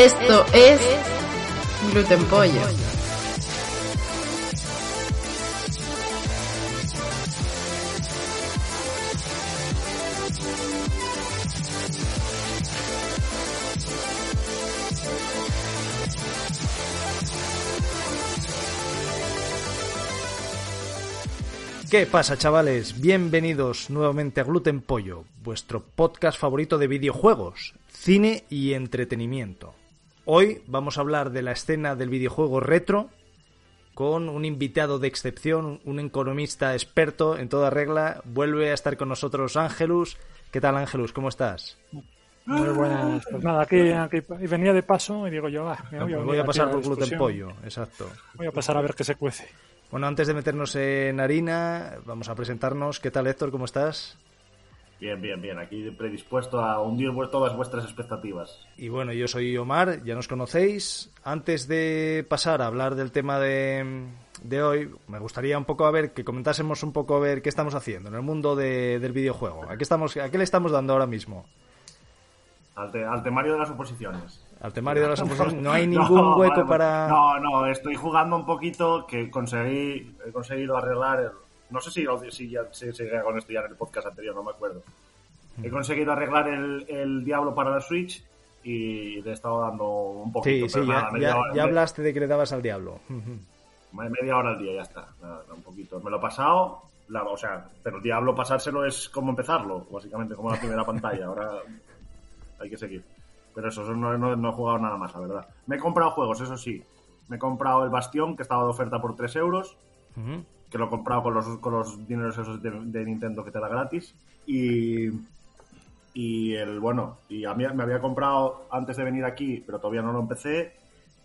Esto es Gluten Pollo. ¿Qué pasa, chavales? Bienvenidos nuevamente a Gluten Pollo, vuestro podcast favorito de videojuegos, cine y entretenimiento. Hoy vamos a hablar de la escena del videojuego retro con un invitado de excepción, un economista experto en toda regla. Vuelve a estar con nosotros Ángelus. ¿Qué tal, Ángelus? ¿Cómo estás? Muy buenas. Pues nada, aquí, aquí venía de paso y digo yo, ah, me voy a, voy a pasar por Gluten. Pollo, exacto. Voy a pasar a ver qué se cuece. Bueno, antes de meternos en harina, vamos a presentarnos. ¿Qué tal, Héctor? ¿Cómo estás? Bien, bien, bien. Aquí predispuesto a hundir todas vuestras expectativas. Y bueno, yo soy Omar, ya nos conocéis. Antes de pasar a hablar del tema de, de hoy, me gustaría un poco a ver que comentásemos un poco a ver qué estamos haciendo en el mundo de- del videojuego. ¿A qué, estamos, ¿A qué le estamos dando ahora mismo? Al, te- al temario de las oposiciones. Al temario de las oposiciones. No hay ningún hueco vale, para. No, no, estoy jugando un poquito que conseguí, he conseguido arreglar. el- no sé si, si ya si, si con esto ya en el podcast anterior, no me acuerdo. Mm. He conseguido arreglar el, el Diablo para la Switch y le he estado dando un poquito. Sí, pero sí, nada, ya, media ya- hora- ya hablaste de que le dabas al diablo. Media hora al día, ya está. Nada, un poquito. Me lo he pasado, la- o sea, pero el Diablo pasárselo es como empezarlo, básicamente, como la primera pantalla. Ahora hay que seguir. Pero eso, eso no, no- no he jugado nada más, la verdad. Me he comprado juegos, eso sí. Me he comprado el Bastión, que estaba de oferta por 3 euros, Ujú. Que lo he comprado con los, con los dineros esos de, de Nintendo que te da gratis. Y, y el, bueno, y a mí me había comprado antes de venir aquí, pero todavía no lo empecé,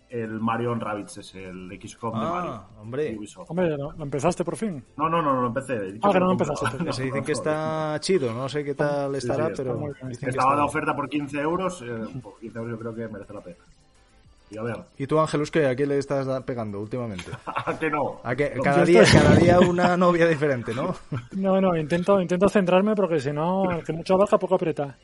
el Mario Rabbids, es el XCOM de Ah, Mario. hombre. Hombre, ¿lo, lo empezaste por fin? No, no, no, no lo empecé. Ah, que no lo empezaste. Que se dicen que está chido, no sé qué tal estará, sí, está pero Estaba de oferta por 15 euros. eh, por 15 euros yo creo que merece la pena. Y a ver, ¿Y tú, Ángelus, qué? ¿A qué le estás pegando últimamente? ¿a que no? ¿A que No, cada, día, estoy- cada día una novia diferente, ¿no? No, no, intento, intento centrarme porque si no, el que mucho abarca poco aprieta.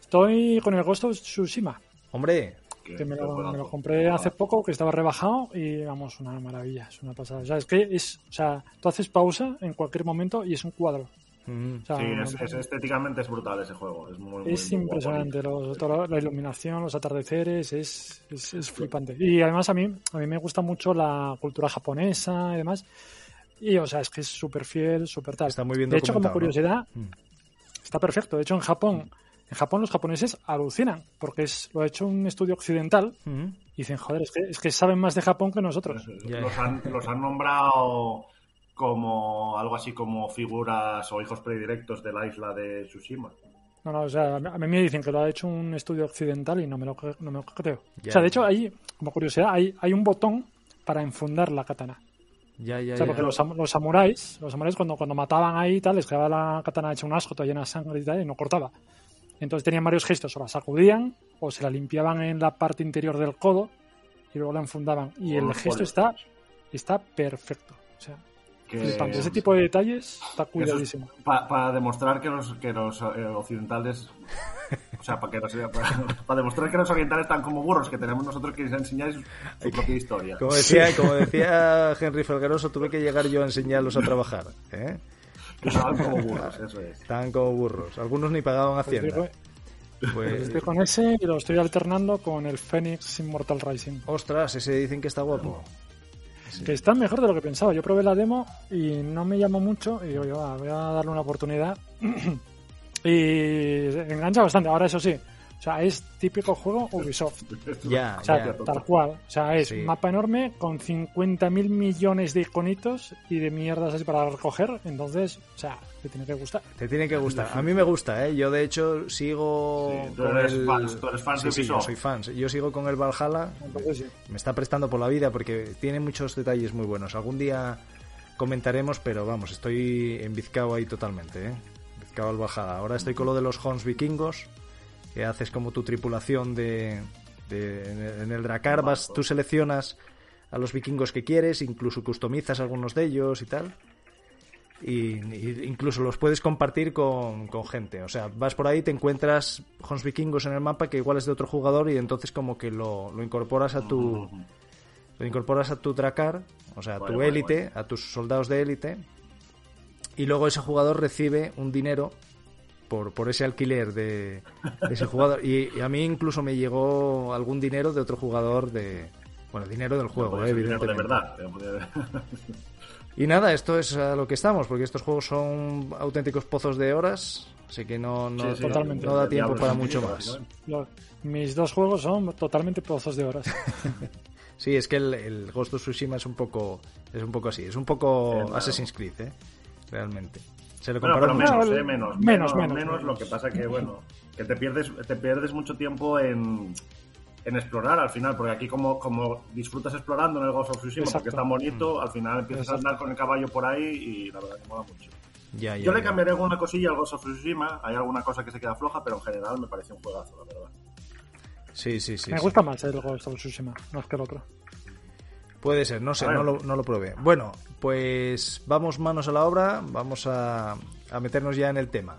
Estoy con el Ghost of Tsushima, Hombre, que me qué lo, me lo compré hace poco, que estaba rebajado y vamos, una maravilla, es una pasada. O sea, es que es, o sea, tú haces pausa en cualquier momento y es un cuadro. Mm, O sea, Sí, es, es- estéticamente es brutal ese juego. Es, muy, muy, Es muy impresionante, la iluminación, los atardeceres, es, es, es flipante. Y además a mí, a mí me gusta mucho la cultura japonesa y demás. Y o sea, es que es súper fiel, súper tal. Está muy bien de hecho, como curiosidad, Mm. está perfecto. De hecho, en Japón, en Japón los japoneses alucinan, porque es, lo ha hecho un estudio occidental mm. y dicen, joder, es que, es que saben más de Japón que nosotros. Los, han, los han nombrado como algo así como figuras o hijos predilectos de la isla de Tsushima. No, no, o sea, a mí me dicen que lo ha hecho un estudio occidental y no me lo, no me lo creo. Ya, o sea, de ya. hecho, hay, como curiosidad, hay, hay un botón para enfundar la katana. Ya, ya, O sea, ya. porque los, sam- los samuráis, los samuráis cuando, cuando mataban ahí y tal, les quedaba la katana hecha un asco, toda llena de sangre y tal, y no cortaba. Entonces tenían varios gestos, o la sacudían, o se la limpiaban en la parte interior del codo, y luego la enfundaban. Y el gesto está, está perfecto. O sea, Que, flipante. Ese tipo de detalles está es cuidadísimo. pa- para demostrar que los, que los eh, occidentales. O sea, para, que los- para, para demostrar que los orientales están como burros, que tenemos nosotros que enseñar su, su propia historia. Como decía, como decía Henry Felgaroso, tuve que llegar yo a enseñarlos a trabajar. ¿eh? Que son como burros, eso es. Estaban como burros. Algunos ni pagaban Pues Hacienda. digo, Pues, Estoy con ese y lo estoy alternando con el Phoenix Immortal Rising. ostras, ese dicen que está guapo. Que está mejor de lo que pensaba. Yo probé la demo y no me llamó mucho y digo, yo, "Ah, voy a darle una oportunidad. y engancha bastante. Ahora, eso sí, o sea, es típico juego Ubisoft. Ya, O sea, ya. tal cual. O sea, es Sí. mapa enorme con 50.000 millones de iconitos y de mierdas así para recoger. Entonces, o sea, te tiene que gustar. Te tiene que gustar. A mí me gusta, ¿eh? Yo, de hecho, sigo Sí, tú con eres el... fan- tú eres fan sí, de sí, yo Ubisoft. soy fan. Yo sigo con el Valhalla. Entonces, sí. Me está prestando por la vida porque tiene muchos detalles muy buenos. Algún día comentaremos, pero vamos, estoy embizcado ahí totalmente, ¿eh? Embizcado al Valhalla. Ahora estoy con lo de los Hons vikingos, que haces como tu tripulación de... de- en el- Dracar vas, tú seleccionas a los vikingos que quieres, incluso customizas algunos de ellos y tal. Y, y incluso los puedes compartir con, con gente. O sea, vas por ahí, te encuentras Hons vikingos en el mapa que igual es de otro jugador y entonces como que lo, lo incorporas a tu lo incorporas a tu Dracar, o sea, a tu élite, a tus soldados de élite, y luego ese jugador recibe un dinero por, por ese alquiler de, de ese jugador. Y, y a mí incluso me llegó algún dinero de otro jugador de... Bueno, dinero del juego, eh, dinero de evidentemente. verdad. Y nada, esto es a lo que estamos, porque estos juegos son auténticos pozos de horas, así que no, no, Sí, sí, Totalmente. no da tiempo para mucho más. mis dos juegos son totalmente pozos de horas. Sí, es que el, el Ghost of Tsushima es un poco es un poco así, es un poco Sí, claro. Assassin's Creed, ¿eh? realmente. Se le Bueno, pero menos, eh, menos, Menos, menos, menos, Lo que pasa que, bueno, que te pierdes, te pierdes mucho tiempo en, en explorar al final, porque aquí como, como disfrutas explorando en el Ghost of Tsushima Exacto. porque es tan bonito, al final empiezas Exacto. a andar con el caballo por ahí y la verdad que mola mucho. Ya, ya, Yo le ya. cambiaré alguna cosilla al Ghost of Tsushima, hay alguna cosa que se queda floja, pero en general me parece un juegazo, la verdad. Sí, sí, sí. me sí. gusta más el Ghost of Tsushima, más que el otro. Puede ser, no sé, no lo, no lo probé. Bueno, pues vamos manos a la obra, vamos a, a meternos ya en el tema.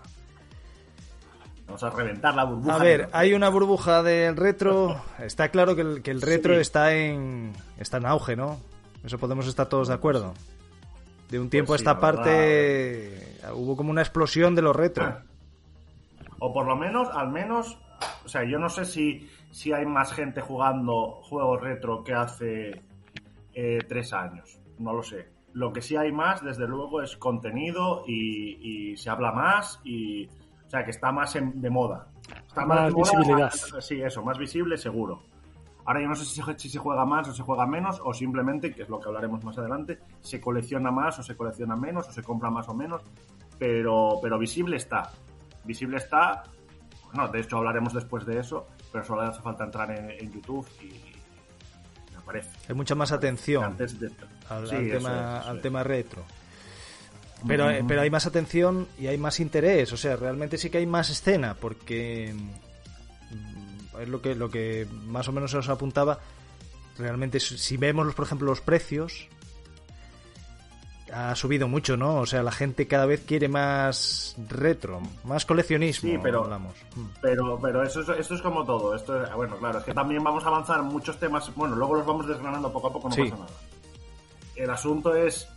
Vamos a reventar la burbuja. A ver, hay una burbuja del retro. Está claro que el, que el retro Sí. está en está en auge, ¿no? Eso podemos estar todos de acuerdo. De un tiempo Pues sí, a esta la parte hubo como una explosión de los retro. O por lo menos, al menos, o sea, yo no sé si, si hay más gente jugando juegos retro que hace eh, tres años. No lo sé. Lo que sí hay más, desde luego, es contenido y, y se habla más y, o sea, que está más en- de moda. Está Más de moda, visibilidad. más- sí, eso, más visible, seguro. Ahora yo no sé si se, si se juega más o se juega menos, o simplemente, que es lo que hablaremos más adelante, se colecciona más o se colecciona menos, o se compra más o menos, pero, pero visible está. Visible está. No, de hecho hablaremos después de eso, pero solo hace falta entrar en, en YouTube y, Hay mucha más atención Antes de- al, Sí, al eso tema, es, al tema retro. Pero, eh, pero hay más atención y hay más interés, o sea, realmente sí que hay más escena, porque mm, es lo que, lo que más o menos se os apuntaba. Realmente, si si vemos, los, por ejemplo, los precios, ha subido mucho, ¿no? O sea, la gente cada vez quiere más retro, más coleccionismo, Sí, pero- hablamos. Mm. Pero, pero eso, es, esto es como todo. Esto es- bueno, claro, es que también vamos a avanzar muchos temas. Bueno, luego los vamos desgranando poco a poco, no Sí. pasa nada. El asunto es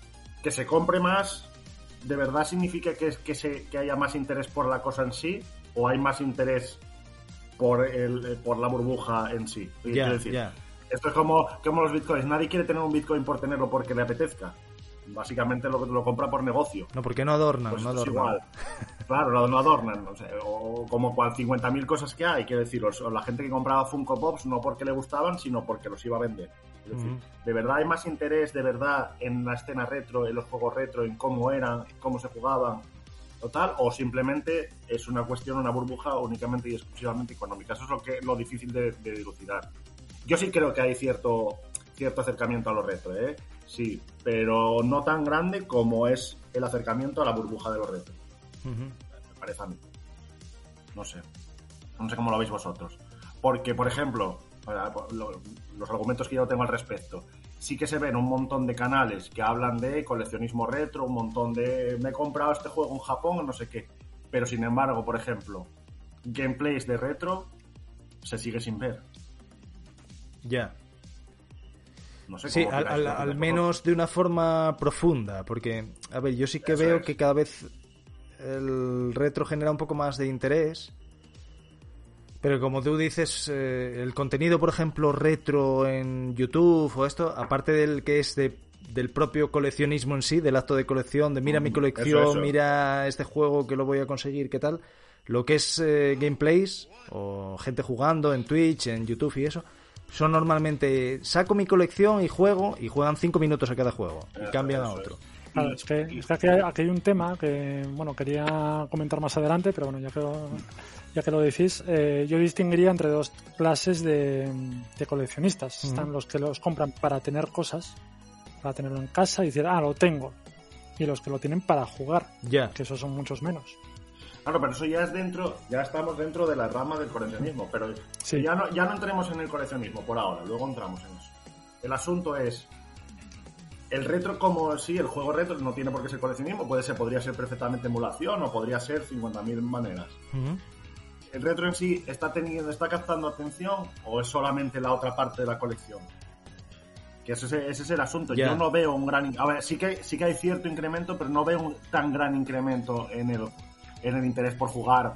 que se compre más. ¿De verdad significa que, que, se, que haya más interés por la cosa en sí? ¿O hay más interés por, el, por la burbuja en sí? Quiero decir. Esto es como, como los bitcoins. Nadie quiere tener un bitcoin por tenerlo porque le apetezca. Básicamente lo, lo compra por negocio. No, porque no adornan, Pues no adornan. igual. Claro, no, no adornan. O, sea, o como cual 50.000 cosas que hay, quiero decir, o la gente que compraba Funko Pops no porque le gustaban, sino porque los iba a vender. Es decir. ¿de verdad hay más interés de verdad en la escena retro, en los juegos retro, en cómo eran, cómo se jugaban, total? ¿O simplemente es una cuestión, una burbuja únicamente y exclusivamente económica? Eso es lo, que, lo difícil de, de dilucidar. Yo sí creo que hay cierto, cierto acercamiento a lo retro, ¿eh? Sí, pero no tan grande como es el acercamiento a la burbuja de los retro Ujú. me parece a mí. No sé. No sé cómo lo veis vosotros. Porque, por ejemplo, los argumentos que yo tengo al respecto, sí que se ven un montón de canales que hablan de coleccionismo retro, un montón de me he comprado este juego en Japón, no sé qué. Pero sin embargo, por ejemplo, gameplays de retro se sigue sin ver. Ya. No sé Sí, cómo al, al- menos de una forma profunda, porque, a ver, yo sí que Eso veo es. que cada vez el retro genera un poco más de interés, Pero como tú dices, eh, el contenido, por ejemplo, retro en YouTube o esto, aparte del que es de, del propio coleccionismo en sí, del acto de colección, de mira mi colección, eso, eso. mira este juego que lo voy a conseguir, qué tal, lo que es eh, gameplays o gente jugando en Twitch, en YouTube y eso, son normalmente saco mi colección y juego y juegan cinco minutos a cada juego y Eso, cambian a otro. Claro, es que, es que aquí, hay, aquí hay un tema que, bueno, quería comentar más adelante, pero bueno, ya que lo, ya que lo decís, eh, yo distinguiría entre dos clases de, de coleccionistas. Están los que los compran para tener cosas, para tenerlo en casa y decir, ah, lo tengo. Y los que lo tienen para jugar, Ya. que esos son muchos menos. Claro, pero eso ya es dentro, ya estamos dentro de la rama del coleccionismo, pero Sí. ya, no, ya no entremos en el coleccionismo por ahora, luego entramos en eso. El asunto es, el retro como sí, el juego retro no tiene por qué ser coleccionismo, puede ser, podría ser perfectamente emulación o podría ser 50.000 maneras. ¿El retro en sí está teniendo, está captando atención o es solamente la otra parte de la colección? Que ese, es- ese es el asunto. Yo no veo un gran... A ver, sí que, sí que hay cierto incremento, pero no veo un tan gran incremento en el, en el interés por jugar,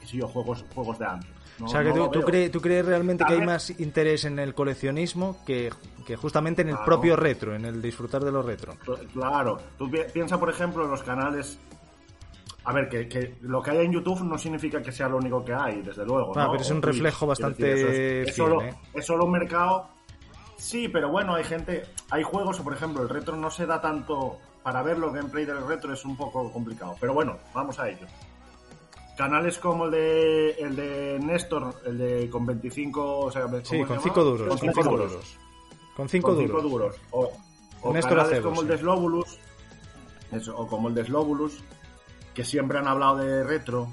qué sé yo, juegos, juegos de antes. No- o sea, que no tú, crees, tú crees realmente que hay más interés en el coleccionismo que, que justamente en el Claro. propio retro, en el disfrutar de lo retro. Cl- Claro, tú pi- piensa, por ejemplo, en los canales. A ver, que, que lo que hay en YouTube no significa que sea lo único que hay, desde luego. Ah, ¿no? pero es O un reflejo bastante decir, es, es fiel, solo, ¿eh? es solo un mercado. Sí, pero bueno, hay gente. Hay juegos, por ejemplo, el retro no se da tanto. Para verlo, gameplay del retro es un poco complicado. Pero bueno, vamos a ello. Canales como el de el de Néstor, el de con 25, o sea, ¿cómo Sí, con llama? 5 duros. Con Con cinco 5 duros duros. Con 5 con duros. O, o Néstor canales como el de Slobulus, eso, o como el de Slobulus, que siempre han hablado de retro,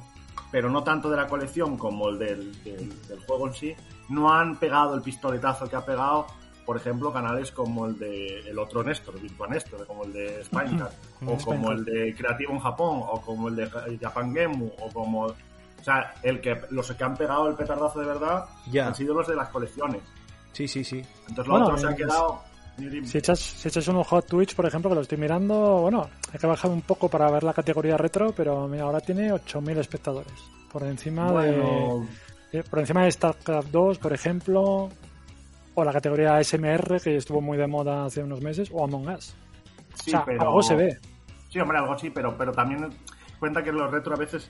pero no tanto de la colección como el del, del- del juego en sí, no han pegado el pistoletazo que ha pegado, por ejemplo, canales como el de el otro Néstor, Virtua Néstor, como el de Spinecart, o como el de Creativo en Japón, o como el de Ja- Japan Gemu, o como... O sea, el que, los que han pegado el petardazo de verdad han sido los de las colecciones. Sí, sí, sí. Entonces lo Bueno, otro se ha es- quedado... Si echas, si echas un ojo a Twitch, por ejemplo, que lo estoy mirando, bueno, hay que bajar un poco para ver la categoría retro, pero mira, ahora tiene 8.000 espectadores. Por encima Bueno, de, eh, por encima de StarCraft 2, por ejemplo, o la categoría SMR, que estuvo muy de moda hace unos meses, o Among Us. sí, o sea, pero... algo se ve. Sí, hombre, algo sí, pero, pero también cuenta que en los retro a veces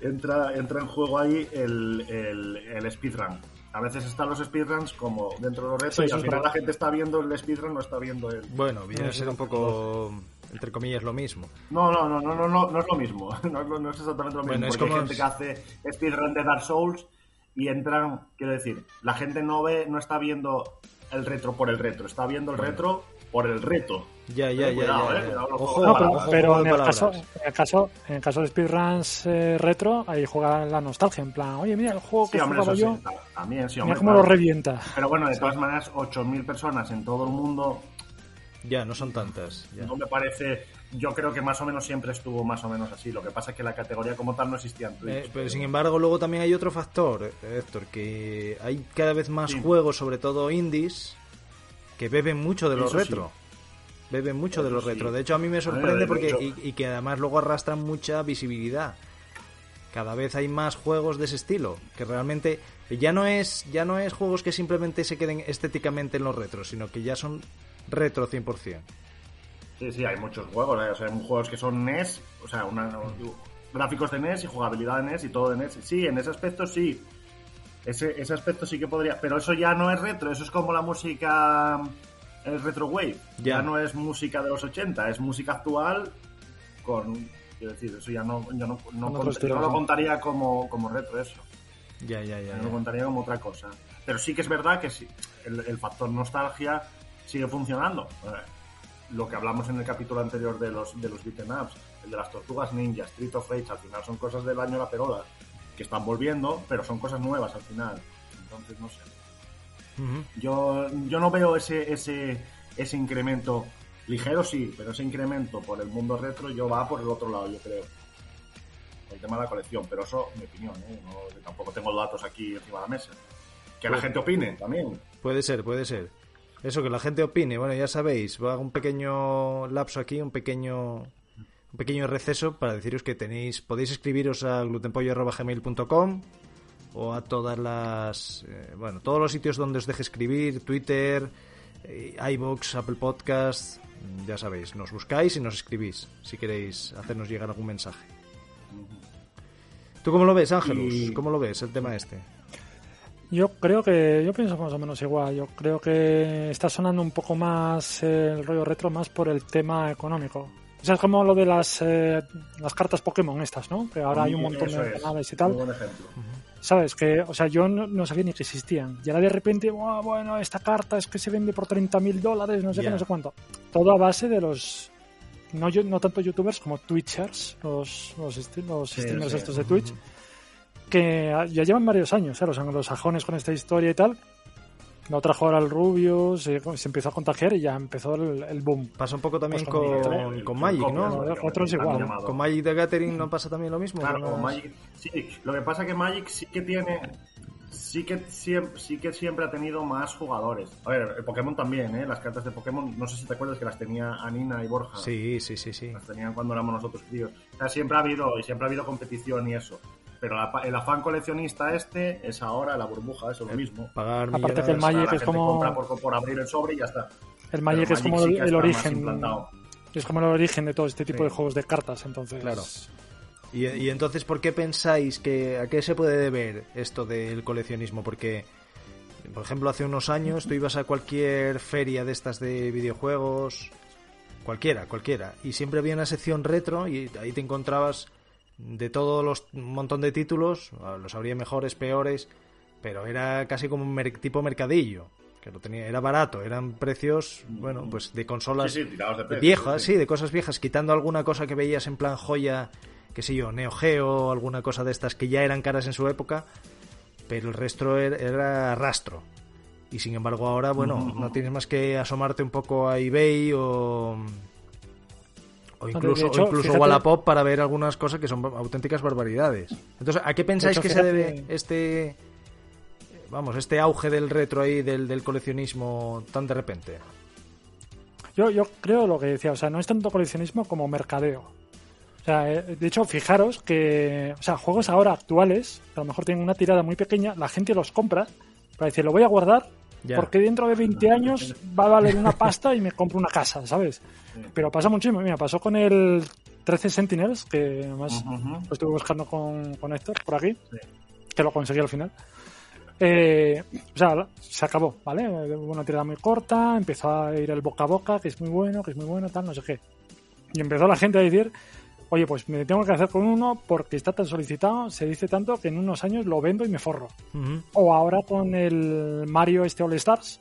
entra, entra en juego ahí el, el, el speedrun. A veces están los speedruns como dentro de los retro Sí, y al es final la gente está viendo el speedrun, no está viendo el... Bueno, viene a ser un poco, entre comillas, lo mismo. No, no, no, no, no, no, no es lo mismo. No, es lo- no es exactamente lo mismo. Bueno, es como- hay gente que hace speedrun de Dark Souls y entran, quiero decir, la gente no ve, no está viendo el retro por el retro, está viendo el retro por el reto. Ya, ya, ya, eh, pero, en, el caso, en el caso en el caso de speedruns eh, retro, ahí juega la nostalgia, en plan, oye, mira el juego Sí, que hombre, jugaba eso yo, sí, ta- también, sí, mira hombre. cómo claro. lo revienta. Pero bueno, de todas maneras, 8.000 personas en todo el mundo Ya, no son tantas. ya. no me parece. Yo creo que más o menos siempre estuvo más o menos así. Lo que pasa es que la categoría como tal no existía en Twitch. Eh, pero sin embargo, luego también hay otro factor, eh, Héctor, que hay cada vez más Sí. juegos, sobre todo indies, que beben mucho de los Eso sí. retro. Beben mucho de los sí. retro. De hecho, a mí me sorprende porque y, y que además luego arrastran mucha visibilidad. Cada vez hay más juegos de ese estilo, que realmente ya no es ya no es juegos que simplemente se queden estéticamente en los retros, sino que ya son retro 100%. Sí, sí, hay muchos juegos. eh, O sea, hay juegos que son NES, o sea, una- gráficos de NES y jugabilidad de NES y todo de NES. Sí, en ese aspecto sí. Ese, ese aspecto sí que podría. Pero eso ya no es retro, eso es como la música. El retro wave. Ya. Ya, no es música de los 80, es música actual con. Quiero decir, eso ya no, yo no, no, cont- yo no lo contaría como, como retro eso. Ya, ya, ya. Lo contaría como otra cosa. Pero sí que es verdad que sí, el, el factor nostalgia sigue funcionando. Eh, Lo que hablamos en el capítulo anterior de los, de los beat'em ups, el de las tortugas ninja, Street of Rage, al final son cosas del año La Perola, que están volviendo, pero son cosas nuevas al final. Entonces, no sé. Yo, yo no veo ese, ese, ese incremento ligero, sí, pero ese incremento por el mundo retro yo va por el otro lado, yo creo. El tema de la colección, pero eso, mi opinión, ¿eh? No- tampoco tengo datos aquí encima de la mesa. Que la Pues- gente opine también. Puede ser, puede ser. Eso, que la gente opine. Bueno, ya sabéis, voy a hago un pequeño lapso aquí, un pequeño un pequeño receso para deciros que tenéis podéis escribiros a glutenpollo.gmail.com o a todas las, eh, bueno, todos los sitios donde os deje escribir, Twitter, eh, iVoox, Apple Podcast, ya sabéis, nos buscáis y nos escribís si queréis hacernos llegar algún mensaje. ¿Tú cómo lo ves, Ángelus? Y- ¿Cómo lo ves el tema este? Yo creo que, yo pienso más o menos igual. Yo creo que está sonando un poco más eh, el rollo retro más por el tema económico. O sea, es como lo de las, eh, las cartas Pokémon estas, ¿no? Que ahora hay un montón Eso de es. y tal. Muy buen ejemplo. ¿Sabes? Que, o sea, yo no, no sabía ni que existían. Y ahora de repente, "Buah, bueno, esta carta es que se vende por 30 mil dólares, no sé qué, no sé cuánto. Todo a base de los. No, yo- no tanto youtubers como twitchers, los, los, los Sí, streamers sí. estos de Twitch, que ya llevan varios años, ¿eh? los anglosajones con esta historia y tal. Lo trajo ahora el Rubio, se, se empezó a contagiar y ya empezó el, el boom. Pasa un poco también Pues con con, El- con el Magic, ¿no? ¿no? Otros igual. Con Magic de Gathering no pasa también lo mismo. Claro, Con Magic. Sí, lo que pasa que Magic sí que tiene. Sí que, siempre, sí que siempre ha tenido más jugadores. A ver, el Pokémon también, ¿eh? Las cartas de Pokémon, no sé si te acuerdas que las tenía Anina y Borja. Sí, sí, sí, sí. Las tenían cuando éramos nosotros críos. O sea, siempre ha habido, y siempre ha habido competición y eso. Pero la- el afán coleccionista este es ahora la burbuja, eso es lo mismo. Pagar Aparte que el millones. Magic La es gente como- compra por, por abrir el sobre y ya está. El Magic es como sí el, origen. Es como el origen de todo este tipo Sí. de juegos de cartas, entonces. Claro. Y, y entonces, ¿por qué pensáis que a qué se puede deber esto del coleccionismo? Porque, por ejemplo, hace unos años tú ibas a cualquier feria de estas de videojuegos, cualquiera, cualquiera, y siempre había una sección retro y ahí te encontrabas de todos los un montón de títulos, los habría mejores, peores, pero era casi como un mer- tipo mercadillo, que lo tenía, era barato, eran precios, bueno, pues de consolas Sí, sí, tirados de viejas, sí, sí, de cosas viejas, quitando alguna cosa que veías en plan joya, qué sé yo, Neo Geo, alguna cosa de estas que ya eran caras en su época, pero el resto era, era rastro. Y sin embargo ahora, bueno, no tienes más que asomarte un poco a eBay o o incluso, hecho, o incluso fíjate- Wallapop para ver algunas cosas que son auténticas barbaridades. Entonces, ¿a qué pensáis hecho, que se debe este vamos, este auge del retro ahí del, del coleccionismo tan de repente? Yo, yo creo lo que decía, o sea, no es tanto coleccionismo como mercadeo. O sea, eh, de hecho, fijaros que, o sea, juegos ahora actuales, que a lo mejor tienen una tirada muy pequeña, la gente los compra para decir, lo voy a guardar Ya. porque dentro de 20 años va a valer una pasta y me compro una casa, ¿sabes? Pero pasa muchísimo. Mira, pasó con el 13 Sentinels, que además Ujú. lo estuve buscando con, con Héctor por aquí, Sí. que lo conseguí al final. Eh, o sea, se acabó, ¿vale? Hubo una tirada muy corta, empezó a ir el boca a boca, que es muy bueno, que es muy bueno, tal, no sé qué. Y empezó la gente a decir, oye, pues me tengo que hacer con uno porque está tan solicitado, se dice tanto que en unos años lo vendo y me forro. O ahora con el Mario este All Stars,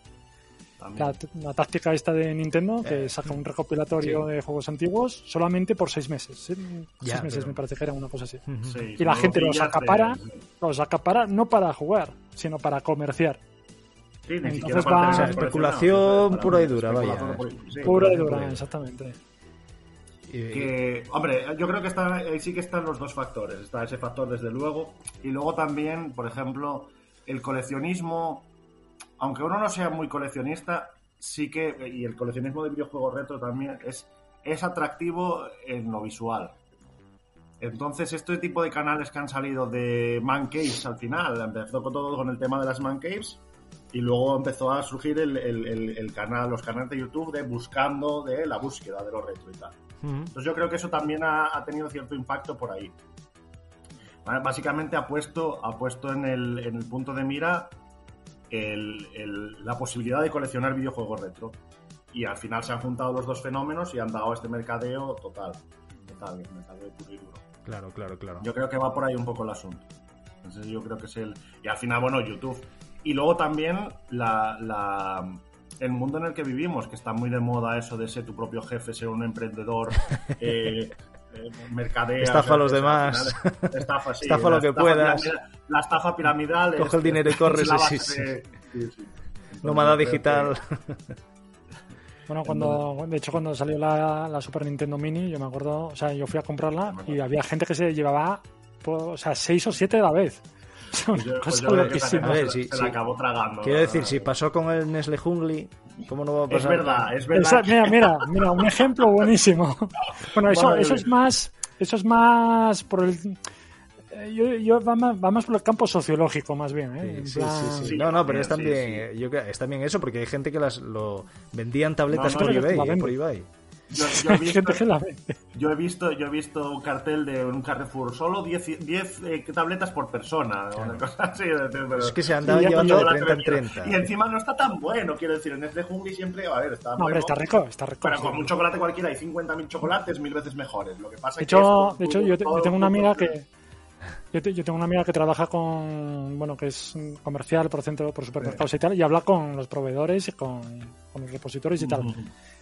la, la táctica esta de Nintendo, que saca un recopilatorio sí. de juegos antiguos solamente por seis meses. ¿eh? Ya, seis meses pero- me parece que era una cosa así. Sí, Y la gente los de- acapara, los acapara no para jugar, sino para comerciar. Sí, Entonces va- especulación pura y dura, vaya. pura- sí, y dura, exactamente. Que, hombre, yo creo que está, ahí sí que están los dos factores. Está ese factor, desde luego. Y luego también, por ejemplo, el coleccionismo. Aunque uno no sea muy coleccionista, sí que. Y el coleccionismo de videojuegos retro también es, es atractivo en lo visual. Entonces, este tipo de canales que han salido de Man Caves al final, empezó con todo con el tema de las Man Caves. Y luego empezó a surgir el, el- el- el canal, los canales de YouTube de buscando de la búsqueda de lo retro y tal. Entonces yo creo que eso también ha, ha tenido cierto impacto por ahí. Básicamente ha puesto, ha puesto en, el, en el punto de mira el- el- la posibilidad de coleccionar videojuegos retro. Y al final se han juntado los dos fenómenos y han dado este mercadeo total. Total, mercadeo puro y duro. Claro, claro, claro. Yo creo que va por ahí un poco el asunto. Entonces yo creo que es el... Y al final, bueno, YouTube. Y luego también la, la- el mundo en el que vivimos, que está muy de moda eso de ser tu propio jefe, ser un emprendedor, eh, eh, mercader... Estafa a los demás. final, Estafa, sí, Estafa lo que estafa puedas. piramidal- La estafa piramidal... Coge es- el dinero y corre, sí, sí, sí. Nómada digital. Bueno, cuando, de hecho, cuando salió la, la Super Nintendo Mini, yo me acuerdo, o sea, yo fui a comprarla y había gente que se llevaba, pues, o sea, seis o siete a la vez. Pues yo- pues yo que. A ver, se, sí, se sí. la acabó tragando. Quiero decir, si pasó con el Nestle Jungli, ¿cómo no va a Es pasar? verdad, es verdad. Esa- mira, mira, mira, un ejemplo buenísimo. Bueno, eso, eso es más, eso es más por el, eh, yo, yo va, más, va más por el campo sociológico, más bien. ¿eh? Sí, sí, plan- sí, sí. Sí, No, no, pero es también, yo creo- es también eso, porque hay gente que las lo vendían tabletas No, no, por, eBay, eh, por eBay. Yo, yo he visto, gente que la ve. yo he visto, yo he visto un cartel de un Carrefour, solo 10, 10 eh, tabletas por persona, o una cosa así. pero- Es que se Sí, ya llevando de chocolate 30 en vendido. 30. Y encima no está tan bueno, quiero decir, en este jungli siempre, a ver, está No, bueno. hombre, está rico, está rico. Pero con un chocolate cualquiera hay 50.000 chocolates mil veces mejores. Lo que pasa De es que hecho, esto, de hecho yo, te- yo tengo una amiga que yo, te- yo tengo una amiga que trabaja con bueno que es comercial por centro por supermercados y tal y habla con los proveedores y con, con los repositorios y tal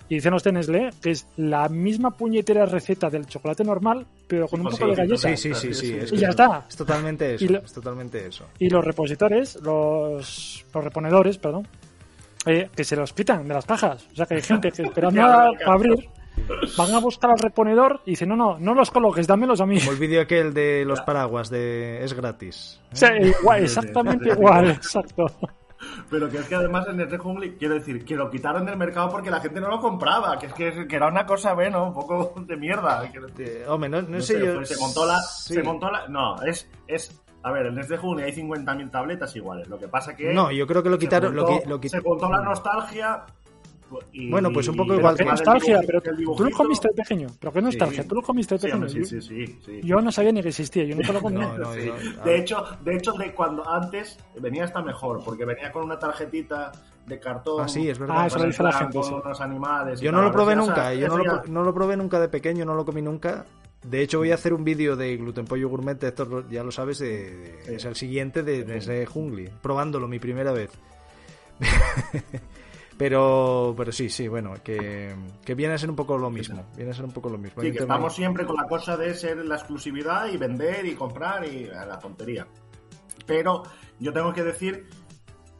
y dicen los Nestlé que es la misma puñetera receta del chocolate normal pero con un pues poco de sí, galleta Sí, sí, sí, sí. es Y ya es- está. Es totalmente eso. Y lo- Es totalmente eso. y los repositores los, los reponedores perdón eh, que se los quitan de las cajas o sea que hay gente que esperando a, a abrir van a buscar al reponedor y dicen no no no los coloques dámelos a mí Como el vídeo aquel de los paraguas de es gratis. O sea, igual, exactamente igual, exacto. Pero que es que además en este jungli, quiero decir, que lo quitaron del mercado porque la gente no lo compraba, que es que, que era una cosa, bueno, un poco de mierda. hombre, no, no No sé, sé, yo. pues se montó la. Sí. Se montó la. No, es. es a ver, en este junio hay 50.000 tabletas iguales. Lo que pasa que. No, yo creo que lo quitaron. Lo, juntó- qui- lo quit- Se juntó la nostalgia. Y- Bueno, pues un poco igual que- nostalgia, pero tú lo comiste de pequeño. Pero qué nostalgia, Sí. tú lo comiste de pequeño. sí, Yo- sí, sí, sí. Yo no sabía ni que existía, yo nunca lo comí. No, no, Sí. yo- De hecho, de hecho, de cuando antes venía hasta mejor, porque venía con una tarjetita de cartón. Ah, sí, es verdad. Ah, eso lo en dice la gente, Con unos animales. y Yo no lo probé nunca, yo no lo, no lo probé nunca de pequeño, no lo comí nunca. De hecho, voy a hacer un vídeo de gluten pollo gourmet, esto ya lo sabes, de- de- Sí. es el siguiente de, de ese jungli, probándolo mi primera vez. pero, pero sí, sí, bueno, que, que viene a ser un poco lo mismo, viene a ser un poco lo mismo. Sí, que estamos siempre con la cosa de ser la exclusividad y vender y comprar y la tontería. Pero yo tengo que decir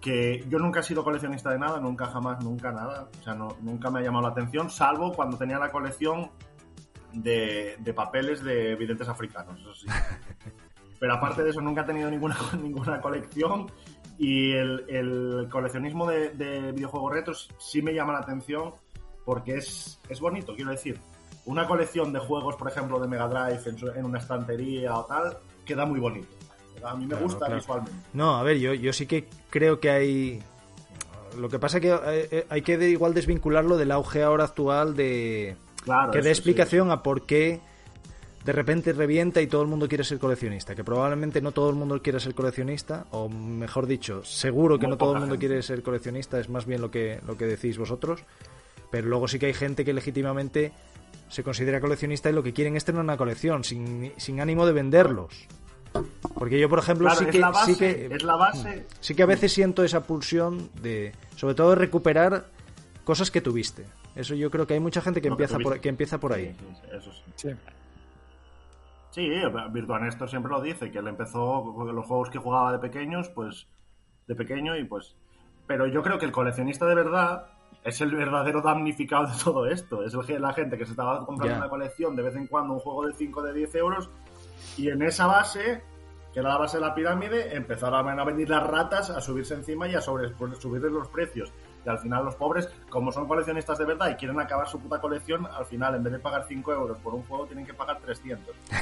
que yo nunca he sido coleccionista de nada, nunca jamás, nunca nada. O sea, no, nunca me ha llamado la atención, salvo cuando tenía la colección de, de papeles de videntes africanos, eso sí. Pero aparte de eso, nunca he tenido ninguna, ninguna colección y el, el coleccionismo de, de videojuegos retros sí me llama la atención porque es, es bonito, quiero decir. Una colección de juegos, por ejemplo, de Mega Drive en, su- en una estantería o tal, queda muy bonito. A mí me Claro, gusta claro. visualmente. No, a ver, yo, yo sí que creo que hay... Lo que pasa es que eh, eh, hay que igual desvincularlo del auge ahora actual de... Claro, que dé sí. explicación a por qué de repente revienta y todo el mundo quiere ser coleccionista. Que probablemente no todo el mundo quiere ser coleccionista, o mejor dicho, seguro que Muy no todo el mundo gente. quiere ser coleccionista, es más bien lo que, lo que decís vosotros. Pero luego sí que hay gente que legítimamente se considera coleccionista y lo que quieren es tener una colección, sin, sin ánimo de venderlos. Porque yo, por ejemplo, Claro, sí es que, la base, sí que es la base. sí que a veces siento esa pulsión de, sobre todo de recuperar cosas que tuviste. Eso yo creo que hay mucha gente que empieza por, que empieza por ahí. Sí, sí, eso sí. Sí. Virtua Néstor siempre lo dice, que él empezó con los juegos que jugaba de pequeños, pues de pequeño y pues... Pero yo creo que el coleccionista de verdad es el verdadero damnificado de todo esto. Es el la gente que se estaba comprando una colección de vez en cuando, un juego de 5 de 10 euros, y en esa base, que era la base de la pirámide, empezaron a venir las ratas a subirse encima y a sobre, subirles los precios. Y al final los pobres, como son coleccionistas de verdad y quieren acabar su puta colección, al final en vez de pagar 5 euros por un juego tienen que pagar 300.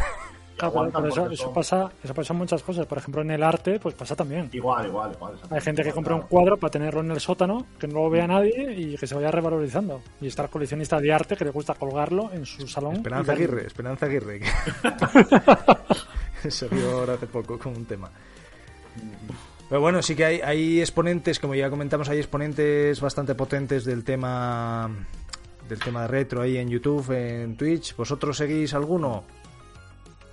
Y Claro, pero, aguantan pero eso, pasa, eso pasa en muchas cosas. Por ejemplo, en el arte, pues pasa también. Igual, igual, igual. Hay gente que compra un cuadro para tenerlo en el sótano, que no lo vea nadie y que se vaya revalorizando. Y está el coleccionista de arte que le gusta colgarlo en su salón. Esperanza. Aguirre, Esperanza Aguirre. se vio ahora hace poco con un tema. Pero bueno, sí que hay, hay exponentes, como ya comentamos, hay exponentes bastante potentes del tema del tema de retro ahí en YouTube, en Twitch. ¿Vosotros seguís alguno?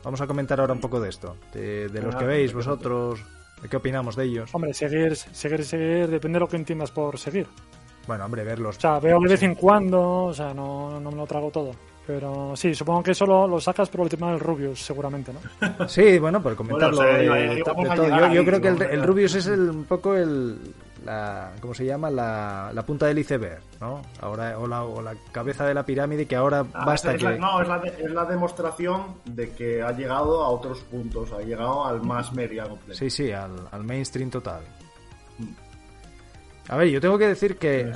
Vamos a comentar ahora un poco de esto, de, de los que veis vosotros, de qué opinamos de ellos. Hombre, seguir, seguir, seguir, depende de lo que entiendas por seguir. Bueno, hombre, verlos. O sea, veo de vez en cuando, o sea, no, no me lo trago todo. Pero sí, supongo que eso lo, lo sacas por el tema del Rubius, seguramente, ¿no? Sí, bueno, por comentarlo Bueno, o sea, de- iba- de íbamos to- de a todo. llegar Yo, creo que el, el. Rubius es el, un poco el la ¿cómo se llama? La, la punta del iceberg, ¿no? Ahora o la, o la cabeza de la pirámide que ahora Ah, basta es la- que no, es la, de- es la demostración de que ha llegado a otros puntos, ha llegado al más media completo. Sí, sí, al, al mainstream total. A ver, yo tengo que decir que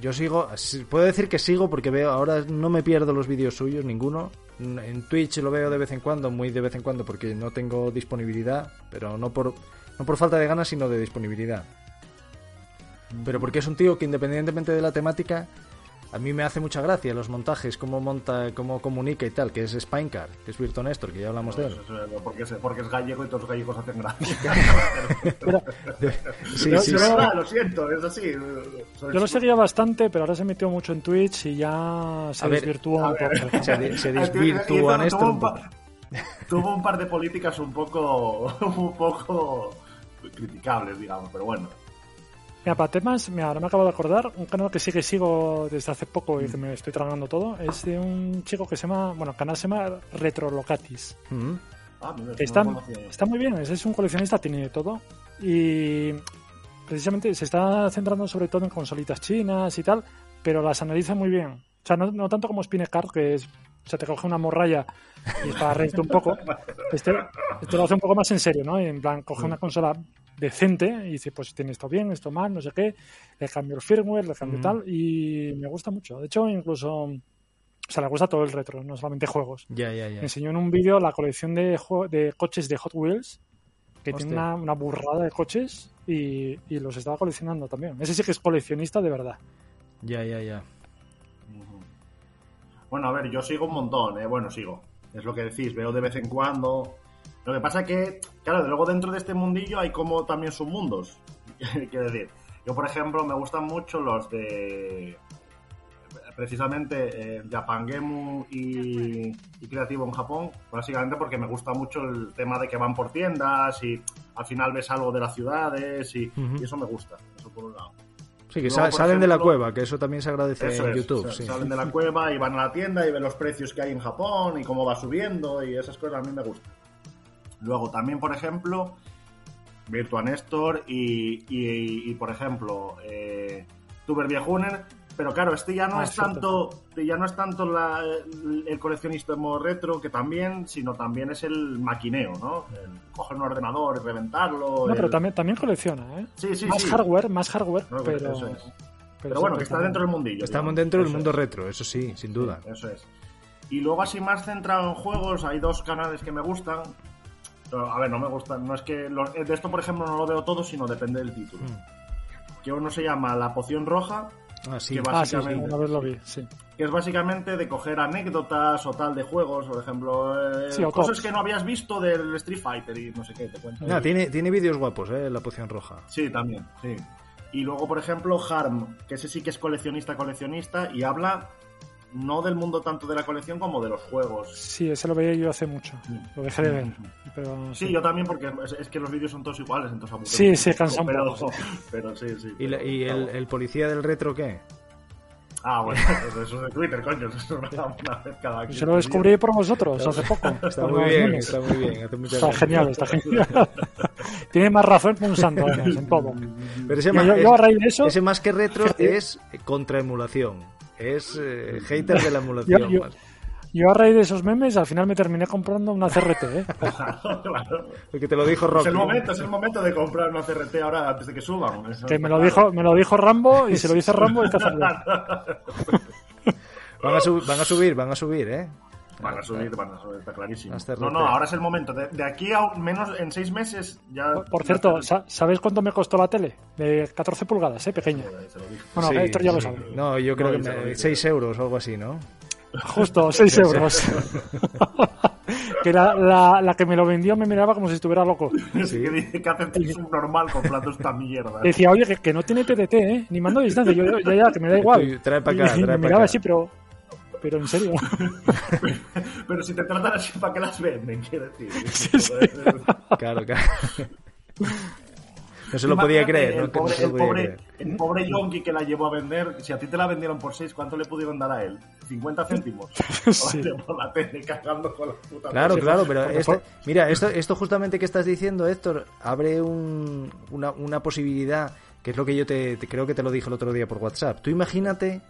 yo sigo, puedo decir que sigo porque veo, ahora no me pierdo los vídeos suyos, ninguno. En Twitch lo veo de vez en cuando, muy de vez en cuando, porque no tengo disponibilidad, pero no por, no por falta de ganas, sino de disponibilidad. Pero porque es un tío que independientemente de la temática, a mí me hace mucha gracia los montajes, cómo monta, cómo comunica y tal, que es Spinecar, que es Virto Néstor, que ya hablamos de él. Eso es, Porque es, porque es gallego y todos los gallegos hacen gracia. Sí, No, sí, lo siento, es así. Soy- Yo lo seguía bastante, pero ahora se metió mucho en Twitch y ya se A ver, desvirtuó a un poco. Se, se desvirtúa Néstor un poco. Tuvo un par de políticas un poco, un poco criticables, digamos, pero bueno. Mira, para temas, mira, ahora me acabo de acordar, un canal que sí que sigo desde hace poco y que me estoy tragando todo, es de un chico que se llama, bueno, el canal se llama Retrolocatis. Mm. Ah, mira, Que no está, está muy bien, es, es un coleccionista, tiene de todo. Y precisamente se está centrando sobre todo en consolitas chinas y tal, pero las analiza muy bien. O sea, no, no tanto como Spinecart, que es, o sea, te coge una morralla y es para reírte un poco. Este, este lo hace un poco más en serio, ¿no? En plan, coge una consola decente y dice, pues tiene esto bien, esto mal, no sé qué, le cambio el firmware, le cambio Ujú. tal, y me gusta mucho. De hecho, incluso, o sea, le gusta todo el retro, no solamente juegos. Ya, ya, ya. Me enseñó en un vídeo la colección de, coches de Hot Wheels, que tiene una, una burrada de coches y, y los estaba coleccionando también. Ese sí que es coleccionista de verdad. Ya, ya, ya. Bueno, a ver, yo sigo un montón, ¿eh? Bueno, sigo. Es lo que decís, veo de vez en cuando. Lo que pasa que, claro, luego dentro de este mundillo hay como también submundos. Quiero decir, yo por ejemplo me gustan mucho los de precisamente eh, Japan Gemu y, y Creativo en Japón, básicamente porque me gusta mucho el tema de que van por tiendas y al final ves algo de las ciudades y, eso me gusta, eso por un lado. Sí, que Luego, salen de la cueva, que eso también se agradece en es, YouTube. sí. Salen de la cueva y van a la tienda y ven los precios que hay en Japón y cómo va subiendo y esas cosas a mí me gustan. Luego también, por ejemplo, Virtua Néstor y, y, y, por ejemplo, eh, Tuber Viejunen, pero claro, este ya no Ah, es tanto ya no es tanto la- el, modo retro que también, sino también es el maquineo, ¿no? El coger un ordenador y reventarlo. No, pero también, también colecciona, ¿eh? Sí, sí, más sí. hardware, más hardware, No, pero, eso es. pero bueno, que está dentro del mundillo. Estamos digamos. dentro del mundo es. retro, eso sí, sin duda. Eso es. Y luego así más centrado en juegos, hay dos canales que me gustan. Pero, a ver, no me gustan. No es que los- de esto, por ejemplo, no lo veo todo, sino depende del título. Que uno se llama La Poción Roja, Ah, sí. que Ah, sí, sí, básicamente, una vez lo vi, sí. que es básicamente de coger anécdotas o tal de juegos, por ejemplo, eh, Sí, cosas que no habías visto del Street Fighter y no sé qué, te cuento. Tiene, tiene vídeos guapos, ¿eh? La poción roja. Sí, también, sí. Y luego, por ejemplo, Harm, que ese sí que es coleccionista, coleccionista, y habla no del mundo tanto de la colección como de los juegos. Sí, ese lo veía yo hace mucho. Lo dejé de ver. Pero. Sí, yo también, porque es, es que los vídeos son todos iguales, entonces aburre Sí, sí, poco, cansa un pero, poco, Pero sí, sí. ¿Y, la- pero- y el, el policía del retro qué? Ah, bueno, eso, es de Twitter, coño. Eso es una, una vez cada Yo 15 lo descubrí por vosotros hace poco. Está muy los bien, está muy bien. Hace mucha Está gracia. genial, está genial. Tiene más razón que un santo, en todo. Pero ese, Yo- más, yo- yo a raíz de eso- ese más que retro es contraemulación. Es eh, hater de la emulación. Yo- yo- más. Yo a raíz de esos memes al final me terminé comprando una CRT, ¿eh? Claro, claro. El que te lo dijo Es Rocky. el momento, es el momento de comprar una CRT ahora antes de que suban. Eso Que me está lo claro. dijo, me lo dijo Rambo y si lo dice Rambo hay que hacerlo. Van a, van a subir, van a subir, ¿eh? Van a subir, van a subir, está clarísimo. No, no, ahora es el momento. De, de aquí a menos en seis meses ya. Por- Por cierto, sa- ¿sabéis cuánto me costó la tele? De 14 pulgadas, ¿eh? Pequeña. Se lo dije. Bueno, Sí, Héctor ya lo sí. sabe. No, yo creo No, que yo se lo me- dije. 6 euros o algo así, ¿no? Justo, 6 euros. que la, la, la que me lo vendió me miraba como si estuviera loco. Sí. que dice que hace un subnormal comprando esta mierda. Decía, oye, que, que no tiene TDT, ¿eh? Ni mando distancia. Yo, yo, ya, ya, que me da igual. Trae pa' acá, Y- y trae me pa' miraba acá. así, pero... Pero en serio. Pero si te tratan así, ¿para qué las venden? Quiero decir. Claro, claro. No se lo podía creer, ¿no? El no pobre, se lo el podía pobre, creer. el pobre yonki que la llevó a vender, si a ti te la vendieron por 6, ¿cuánto le pudieron dar a él? ¿50 céntimos? Sí. Por la tele cagando con la puta Claro, claro, pero este- mira, esto, esto justamente que estás diciendo, Héctor, abre un- una, una posibilidad, que es lo que yo te, te- creo que te lo dije el otro día por WhatsApp. Tú imagínate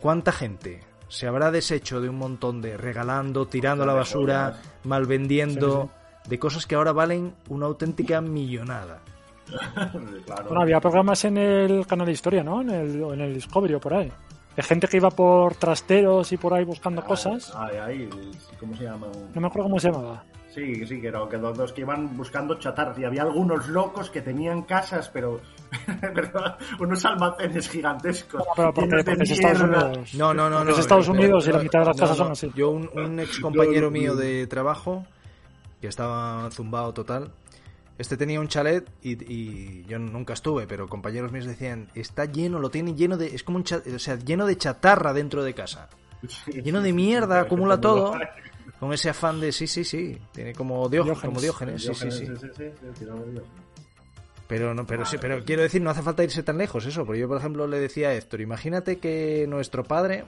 cuánta gente se habrá deshecho de un montón de regalando, tirando a la basura, joyas. mal vendiendo, Sí, de cosas que ahora valen una auténtica millonada. claro. Bueno, había programas en el canal de historia, ¿no? En el, en el Discovery o por ahí. De gente que iba por trasteros y por ahí buscando cosas. Ay, ay, ¿cómo se llama? No me acuerdo cómo se llamaba. Sí, sí, que, era, que los, los que iban buscando chatarras. Y había algunos locos que tenían casas, pero, unos almacenes gigantescos. Pero porque, es Estados. Unidos. No, no, no. No es Estados eh, Unidos y pero- la mitad de las no, casas no. son así. Yo, un, un ex compañero No, no, mío no. de trabajo, que estaba zumbado total, este tenía un chalet y, y yo nunca estuve, pero compañeros míos decían, está lleno, lo tiene lleno de, es como un cha- o sea, lleno de chatarra dentro de casa. Lleno de mierda, acumula todo. Con ese afán de, sí, sí, sí, tiene como, Dió- Diógenes. como Diógenes, sí, sí, sí. sí, sí, sí. Pero no, pero sí, pero quiero decir, no hace falta irse tan lejos eso, porque yo por ejemplo le decía a Héctor, imagínate que nuestro padre,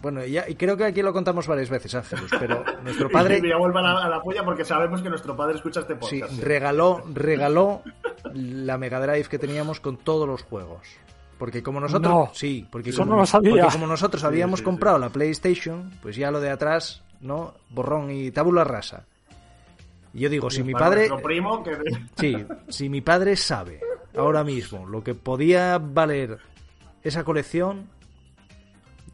bueno, ya, y creo que aquí lo contamos varias veces, Ángelus, pero nuestro padre Y ya vuelva a la, a la polla porque sabemos que nuestro padre escucha este sí, podcast. regaló, regaló la Mega Drive que teníamos con todos los juegos. Porque como nosotros, No, sí, porque eso como, no lo sabía. porque como nosotros habíamos sí, comprado la PlayStation, pues ya lo de atrás, ¿no? Borrón y tabula rasa. Y yo digo, si mi padre, primo, que Sí, si mi padre sabe ahora mismo lo que podía valer esa colección,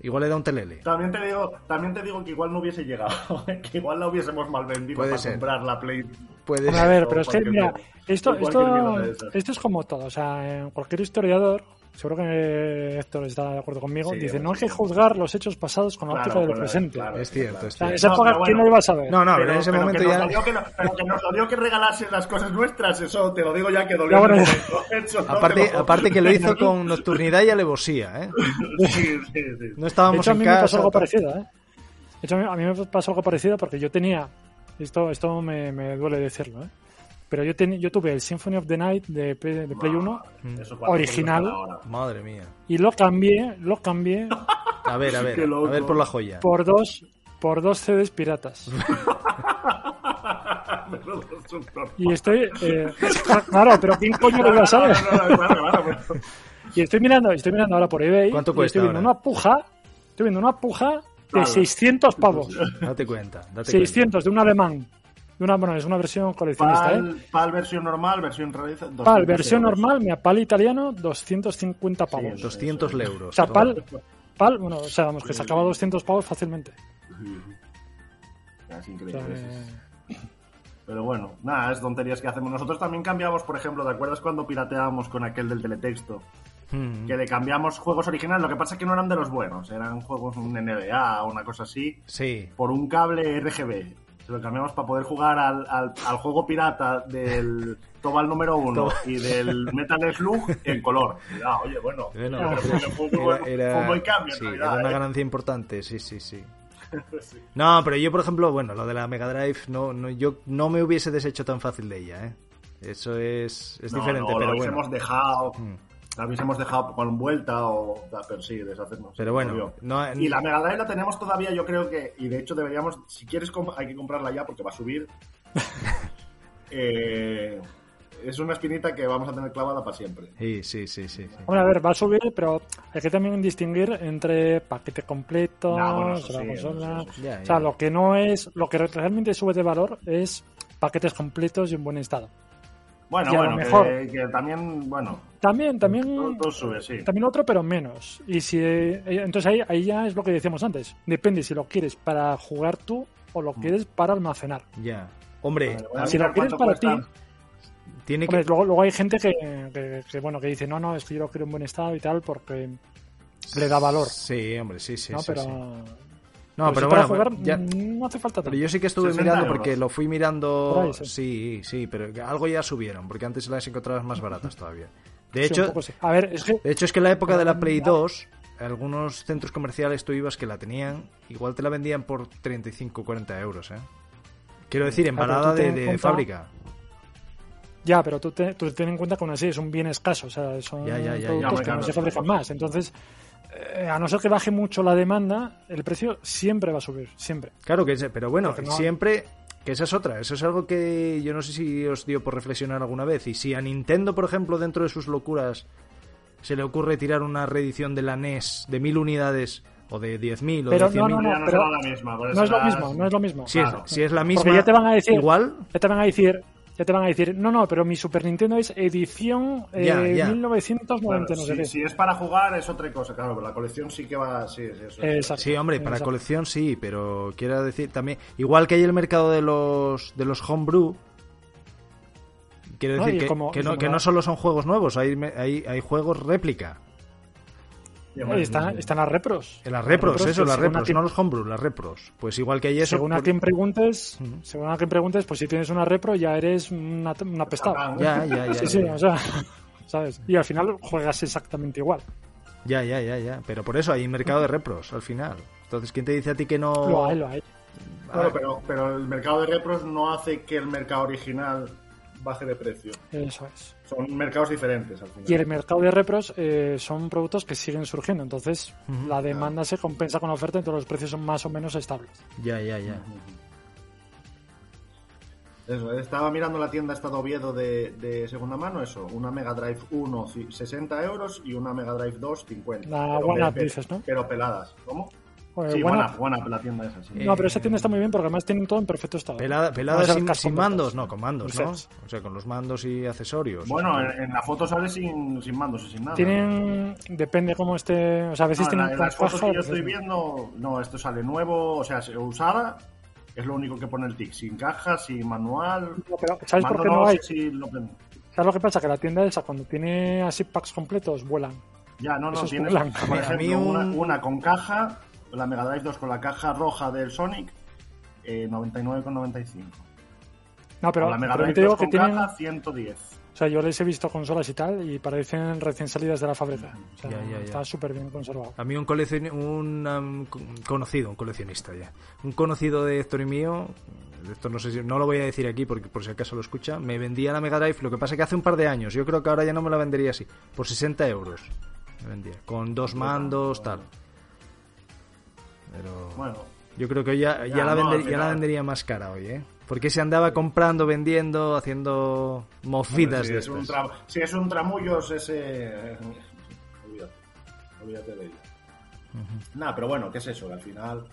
igual le da un telele. También te digo, también te digo que igual no hubiese llegado, que igual la hubiésemos mal vendido Puede para ser. comprar la Play. Puede a ver, pero es que, mira, esto, esto, esto es como todo. O sea, en cualquier historiador, seguro que Héctor está de acuerdo conmigo, Sí, dice, no hay que juzgar los hechos pasados con la Claro, óptica del presente. claro. Es cierto, es O sea, cierto. esa No, época, pero ¿quién bueno. lo iba a saber? No, no, pero, en ese pero momento que nos ya... dolió que no- pero que nos dolió que regalase las cosas nuestras, eso te lo digo ya que dolió. Bueno. Eso Aparte, lo- aparte que lo hizo con nocturnidad y alevosía, ¿eh? Sí, sí, sí. No De estábamos hecho, a mí me pasó algo tal. parecido, ¿eh? De hecho, a mí- a mí me pasó algo parecido porque yo tenía, esto, esto me, me duele decirlo, ¿eh? Pero yo, teni- yo tuve el Symphony of the Night de, Play 1 Eso cuando Original. Madre mía. y lo cambié, lo cambié A ver, a ver, a ver por la joya. por dos, por dos CDs piratas. Y estoy, eh, claro, pero ¿quién coño lo claro, pero- Y estoy mirando, estoy mirando ahora por eBay. ¿Cuánto cuesta Estoy viendo ahora? una puja, estoy viendo una puja de Claro. 600 pavos. Date cuenta, date 600 de un alemán. De una, bueno, es una versión coleccionista, ¿eh? PAL, versión normal, versión realiza. PAL, versión normal, mira, PAL italiano, 250 pavos. cuenta. 200 euros. o sea. PAL, PAL, bueno, o sea, vamos, que sacaba 200 pavos fácilmente. Es O increíble. sea, sí, sí. Pero bueno, nada, es tonterías que hacemos. Nosotros también cambiamos, por ejemplo, ¿te acuerdas cuando pirateábamos con aquel del teletexto? Mm, Que le cambiamos juegos originales, lo que pasa es que no eran de los buenos, eran juegos un NBA o una cosa así, Sí. por un cable RGB. Se lo cambiamos para poder jugar al, al, al juego pirata del Tobal número uno y del Metal Slug en color. Oye, bueno. Bueno, pero fue, buen- era, fue un buen cambio, sí, realidad, era una ¿eh? ganancia importante, sí, sí, sí. Sí. No, pero yo, por ejemplo, bueno, lo de la Mega Drive, no, no, yo no me hubiese deshecho tan fácil de ella, ¿eh? Eso es, es No, diferente, no, pero lo bueno. hubiésemos dejado. Mm. La hubiésemos dejado con vuelta o. Pero sí, deshacernos. Pero bueno, no, Y la Mega Drive la tenemos todavía, yo creo que. Y de hecho deberíamos. Si quieres, hay que comprarla ya porque va a subir. Eh, es una espinita que vamos a tener clavada para siempre. Sí, sí, sí, sí. sí. Hombre, a ver, va a subir, pero hay que también distinguir entre paquete completo, bueno, sí, consola. O sea, lo que no es, lo que realmente sube de valor es paquetes completos y en buen estado. Bueno, Y a lo bueno, que, mejor- que también. Bueno, También, también, todo, todo sube, sí. también otro, pero menos. Y si, eh, entonces ahí, ahí ya es lo que decíamos antes. Depende si lo quieres para jugar tú o Mm. lo quieres para almacenar. Ya. Hombre, Si lo quieres para ti, tiene que... Hombre, luego, luego hay gente que, que- que, bueno que dice no, no, es que yo lo quiero en buen estado y tal porque le da valor. Sí, hombre, sí, sí, ¿no? sí, pero, sí. Pero No, pero si bueno, para jugar ya- no hace falta tanto. Pero yo sí que estuve 60 mirando euros. porque lo fui mirando. Ahí, sí. sí. sí, pero algo ya subieron, porque antes las encontrabas más baratas todavía. De Sí, hecho, poco sí. A ver, es que de hecho es que en la época de la Play 2, algunos centros comerciales tú ibas que la tenían, igual te la vendían por 35 40 euros, ¿eh? Quiero decir, pero embalada de, de cuenta- fábrica. ya, pero tú, te, tú ten en cuenta que aún así es un bien escaso, o sea, son Ya, ya, ya, ya. productos Ya, que claro, no se claro. fabrican más. Entonces, eh, a no ser que baje mucho la demanda, el precio siempre va a subir, siempre. Claro que es, pero bueno, no- siempre que esa es otra, eso es algo que yo no sé si os dio por reflexionar alguna vez y si a Nintendo, por ejemplo, dentro de sus locuras se le ocurre tirar una reedición de la NES de mil unidades o de 10.000 o Pero de no, 100.000, no, no, Ya no pero será la misma. pues no es lo mismo, no es lo mismo. si, es, si es la misma, Porque ya te van a decir, igual, ya te van a decir, ya te van a decir, no, no, pero mi Super Nintendo es edición eh, ya. 1990, Claro, no sé si, es para jugar es otra cosa, claro, pero la colección sí que va. Sí, sí, eso es. Exacto. Sí, hombre, para Exacto. colección sí, pero quiero decir también, igual que hay el mercado de los de los homebrew, quiero decir que, como- que no, como que la- no solo son juegos nuevos, hay, hay juegos réplica. Están, están las repros. En las repros, repros eso, las repros, quien- no los homebrew, las repros. Pues igual que hay eso. Según a por- quien preguntes, según a quien preguntes, pues si tienes una repro ya eres una, una pestada. Satán. Ya, ya, ya. Sí, sí, o sea, ¿sabes? Y al final juegas exactamente igual. Ya, ya, ya, ya. Pero por eso hay mercado de repros al final. Entonces, ¿quién te dice a ti que no...? Lo hay, lo hay. Claro, pero, pero el mercado de repros no hace que el mercado original baje de precio. Eso es. Son mercados diferentes al final. Y el mercado de repros eh, son productos que siguen surgiendo, entonces la demanda se compensa con la oferta, entonces los precios son más o menos estables. Ya, ya, ya. Eso, estaba mirando la tienda esta de Oviedo de, de segunda mano, eso, una Mega Drive 1 ci- 60 euros y una Mega Drive 2 50. La Pero One pe- Up, pe- dices, ¿no? Pero peladas. ¿Cómo? Eh, sí, One Up. Up, One Up, la tienda esa, sí. No, pero esa tienda está muy bien porque además tienen todo en perfecto estado. Pelada- peladas sin, sin mandos, no, con mandos, ¿no? O sea, con los mandos y accesorios. Bueno, en, en la foto sale sin, sin mandos y sin nada. Tienen, depende cómo esté, o sea, a veces No, en, la- tienen en con las fotos que yo a estoy no. viendo, no, esto sale nuevo, o sea, se- usada, es lo único que pone el tic, sin caja, sin manual. No, pero ¿Sabes por qué no hay? si lo ¿Sabes lo que pasa? Que la tienda esa, cuando tiene así packs completos, vuelan. Ya, no, no, tienes, por A ejemplo, mí un- una, una con caja, la Mega Drive 2 con la caja roja del Sonic, eh, 99,95. No, pero, Con la Mega pero Drive te digo 2 que con tienen, caja, 110. o sea, yo les he visto consolas y tal y parecen recién salidas de la fábrica. O sea, Ya, ya, ya. está súper bien conservado. A mí un, coleccion... un um, co- conocido, un coleccionista ya, un conocido de Héctor y mío, esto no sé si, no lo voy a decir aquí porque por si acaso lo escucha, me vendía la Mega Drive, lo que pasa que hace un par de años, yo creo que ahora ya no me la vendería así, por 60 euros me vendía, con dos mandos, tal. Pero Bueno, yo creo que ya, ya, Ya, la, no, vender- al ya la final- vendería más cara hoy, ¿eh? Porque se andaba comprando, vendiendo, haciendo mofidas si, de es un tra- si es un tramullos ese... eh, olvídate, olvídate de ello. Nada, pero bueno, ¿qué es eso? Al final...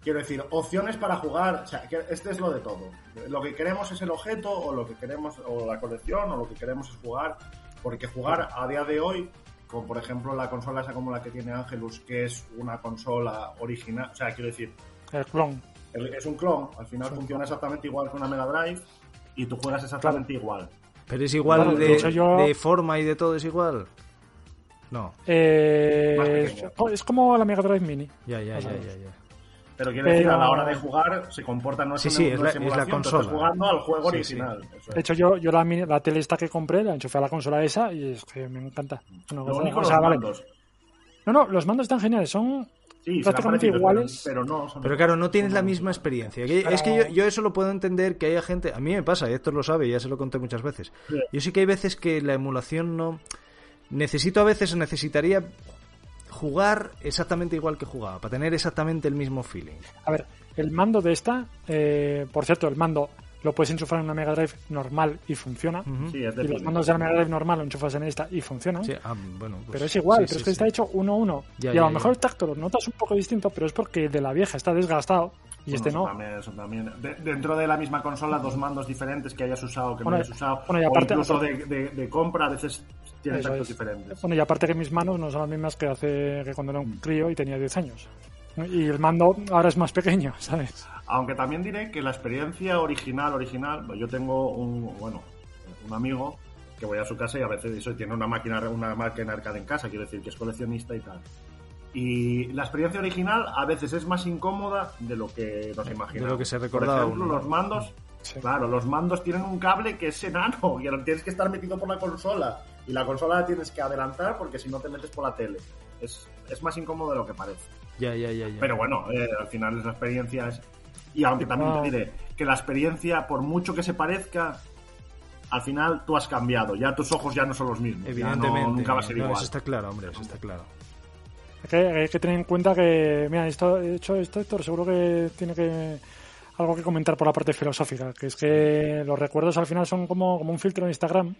Quiero decir, opciones para jugar, o sea, que este es lo de todo. Lo que queremos es el objeto, o lo que queremos, o la colección, o lo que queremos es jugar. Porque jugar a día de hoy, como por ejemplo la consola esa como la que tiene Angelus, que es una consola original, o sea, quiero decir, El clon. el- es un clon, al final funciona exactamente igual que una Mega Drive y tú juegas exactamente igual. Pero es igual de de, hecho yo- de forma y de todo, es igual. No, Eh, es como la Mega Drive Mini. ya, ya, ya, ya, ya. Pero quiero decir, a la hora de jugar se comporta no es, Sí, una- sí, no es la- es la consola. Estás jugando al juego Sí, original. eso es. De hecho, yo, yo la, tele esta que compré la enchufé a la consola esa y es que me encanta. Una Lo gozada. único O los sea, vale. mandos. No, no, los mandos están geniales. Son Sí, prácticamente iguales. Pero, pero no. son- Pero claro, no tienes la misma experiencia. Que- Es que yo, yo eso lo puedo entender que haya gente. A mí me pasa, y Héctor lo sabe, ya se lo conté muchas veces. Sí. Yo sí que hay veces que la emulación no. Necesito a veces, necesitaría jugar exactamente igual que jugaba, para tener exactamente el mismo feeling. A ver, el mando de esta, eh, por cierto, el mando lo puedes enchufar en una Mega Drive normal y funciona. Sí, es Y los mandos de la Mega Drive normal lo enchufas en esta y funcionan. Sí, ah, bueno, pues Pero es igual, sí, pero sí, es que sí. está hecho uno a uno. Ya, y a ya, lo ya. mejor el tacto lo notas un poco distinto, pero es porque de la vieja está desgastado y Bueno, este eso no. También, eso también. De- dentro de la misma consola, dos mandos diferentes que hayas usado, que Bueno, no hayas usado. bueno, y o aparte- incluso de, de- de compra, a veces Eso tactos es. diferentes. Bueno, y aparte que mis manos no son las mismas que hace que cuando era un crío y tenía 10 años. Y el mando ahora es más pequeño, ¿sabes? Aunque también diré que la experiencia original, original, yo tengo un, bueno, un amigo que voy a su casa y a veces eso, tiene una máquina, una máquina arcade en casa, quiero decir que es coleccionista y tal. Y la experiencia original a veces es más incómoda de lo que nos imaginamos. lo que se Por ejemplo, uno. los mandos, Sí. claro, los mandos tienen un cable que es enano y ahora tienes que estar metido por la consola. Y la consola la tienes que adelantar porque si no te metes por la tele. Es, es más incómodo de lo que parece. Ya, ya, ya, ya. Pero bueno, eh, al final esa experiencia es... Y aunque también te diré que la experiencia, por mucho que se parezca, al final tú has cambiado. Ya tus ojos ya no son los mismos. Ya no- Evidentemente. nunca va a ser No, igual. Eso está claro, hombre, eso está claro. Hay que, hay que tener en cuenta que, mira, esto, de hecho, esto, Héctor, seguro que tiene que algo que comentar por la parte filosófica, que es que los recuerdos al final son como, como un filtro en Instagram.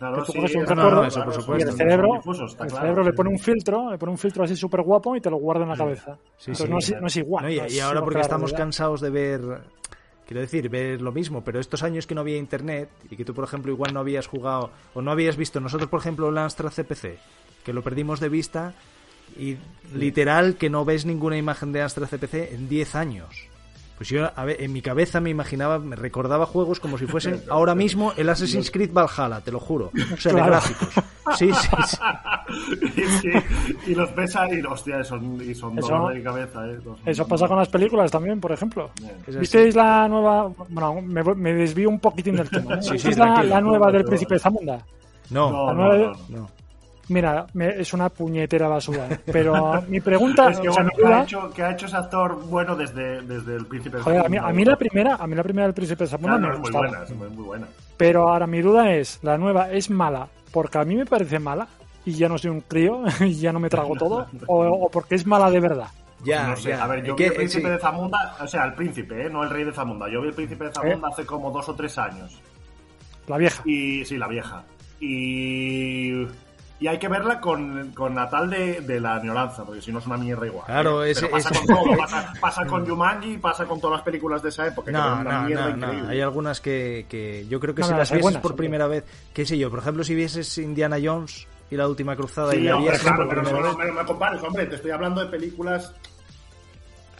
Claro, que tú sí, coges un es recuerdo, claro, eso por supuesto. y el cerebro, difusos, está el claro, cerebro le sí. pone un filtro, le pone un filtro así súper guapo y te lo guarda en la cabeza. Sí, Entonces sí, no, es, claro. no es igual. No, y, es ahora porque estamos realidad. cansados de ver Quiero decir, ver lo mismo, pero estos años que no había internet y que tú, por ejemplo, igual no habías jugado o no habías visto, nosotros, por ejemplo, el Amstrad CPC, que lo perdimos de vista y literal que no ves ninguna imagen de Amstrad CPC en 10 años. Pues yo, a ver, en mi cabeza me imaginaba, me recordaba juegos como si fuesen ahora mismo el Assassin's Creed Valhalla, te lo juro. O sea, de gráficos. Sí, sí, sí. y, sí, y los ves ahí, hostia, y son, y son Eso- dolor de cabeza, ¿eh? Eso pasa con las películas también, por ejemplo. ¿Visteis la nueva? Bueno, me, voy- me desvío un poquitín del tema. ¿eh? Sí, sí, ¿Visteis la, nueva del Príncipe de Zamunda? No, No, La no, nueva- no, no. no. Mira, me- es una puñetera basura. ¿eh? Pero mi pregunta, Es que, o sea, bueno, mi ¿qué, ha duda- hecho, qué ha hecho ese actor bueno desde, desde el príncipe de joder, a mí, Zamunda? a mí la primera, a mí la primera del Príncipe de Zamunda Claro, me es muy gustaba. buena, es muy, muy buena. Pero ahora mi duda es, la nueva es mala porque a mí me parece mala y ya no soy un crío y ya no me trago todo o, o porque es mala de verdad. Ya, no sé, ya. a ver, yo vi el príncipe sí. de Zamunda, o sea, el príncipe, ¿eh? no el rey de Zamunda. Yo vi el príncipe de Zamunda ¿Eh? hace como dos o tres años. La vieja. Y sí, la vieja. Y, y hay que verla con, con la tal de, de la añoranza, porque si no es una mierda igual. Claro, ese- Pero pasa ese- con todo, pasa, pasa con Jumanji, pasa con todas las películas de esa época. que No, una no, mierda no, increíble. Hay algunas que, que yo creo que No, si no, las vieses buenas, por primera vez, qué sé yo, por ejemplo, si vieses Indiana Jones y la última cruzada y la hombre, vieses claro, pero no me compares, hombre, te estoy hablando de películas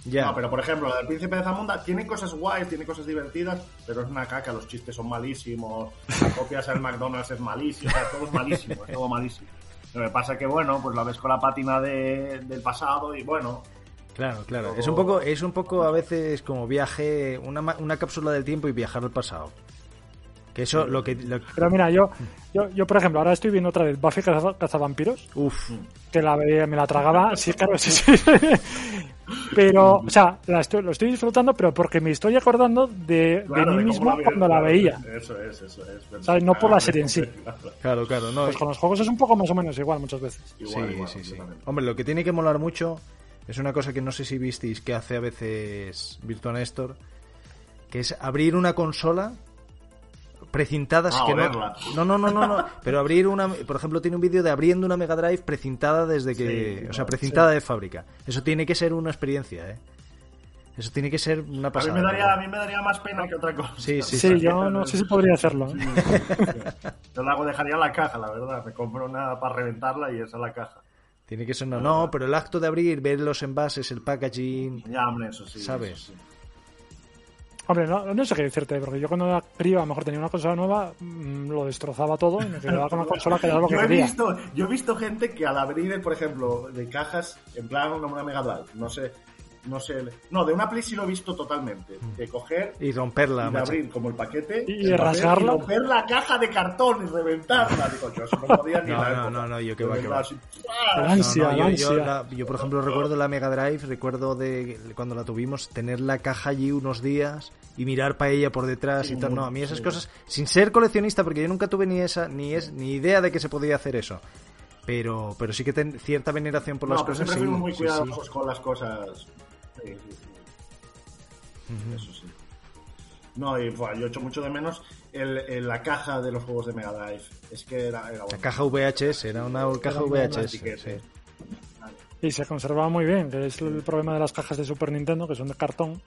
ya. No, pero por ejemplo, la del Príncipe de Zamunda tiene cosas guays, tiene cosas divertidas, pero es una caca, los chistes son malísimos, la copia al McDonald's es malísimo, o sea, todo es malísimo, es todo malísimo. Lo que pasa que, bueno, pues la ves con la pátina de- del pasado y bueno, Claro, claro. Es un poco, es un poco a veces como viaje, una, una cápsula del tiempo y viajar al pasado. Que eso, lo que, lo- Pero mira, yo, yo, yo por ejemplo, ahora estoy viendo otra vez Buffy Caza- Cazavampiros, uf, que la veía- me la tragaba, sí, claro, sí, sí. Pero, o sea, la estoy- lo estoy disfrutando, pero porque me estoy acordando de, claro, de mí de mismo vi- cuando la veía. Eso es, eso es. ¿Sabes? No por la serie en sí. claro, claro, no. Pues con los juegos es un poco más o menos igual muchas veces. Igual, sí, igual, sí, sí. Hombre, lo que tiene que molar mucho es una cosa que no sé si visteis que hace a veces Virtua Néstor, que es abrir una consola precintada Ah, que olerla. no, no, no, no, no, pero abrir una, por ejemplo, tiene un vídeo de abriendo una Mega Drive precintada desde que, Sí, o sea, no, precintada de fábrica. Eso tiene que ser una experiencia, ¿eh? Eso tiene que ser una A mí, pasada. me daría, a mí me daría más pena que otra cosa. Sí, sí, Sí, yo no sé si podría hacerlo. ¿eh? Yo la hago, dejaría la caja, la verdad. Me compro una para reventarla y esa es la caja. Tiene que ser no, no, pero el acto de abrir, ver los envases, el packaging, Ya, hombre, eso sí. ¿Sabes? eso sí. Hombre, no, no sé qué decirte, porque yo cuando era crío a lo mejor tenía una consola nueva, mm, lo destrozaba todo y me quedaba con una consola que era lo que Yo he, quería. visto, yo he visto gente que al abrir, por ejemplo, de cajas, en plan una, una Mega Drive, no sé, no sé, no, de una Play sí lo he visto totalmente, de coger y romperla, y de abrir como el paquete Y- el rasgarla. y romper la caja de cartón y reventarla. Digo, yo eso no podía ni No, la no, no, no, yo qué va, qué va. así, El ansia, No, no, el yo, ansia. yo la- yo, por ejemplo, recuerdo la Mega Drive, recuerdo de cuando la tuvimos, tener la caja allí unos días y mirar para ella por detrás Sí, y tal. No, a mí esas cosas, sin ser coleccionista, porque yo nunca tuve ni esa, ni es, ni idea de que se podía hacer eso. Pero, pero sí que ten cierta veneración por No, las pero cosas. siempre sí, muy sí, cuidadosos con las cosas. Eso sí. No, y buah, yo echo mucho de menos el, el- la caja de los juegos de Mega Drive. Es que era, era La bueno. caja VHS, era una caja VHS. sí. Y se conservaba muy bien, que es el problema de las cajas de Super Nintendo, que son de cartón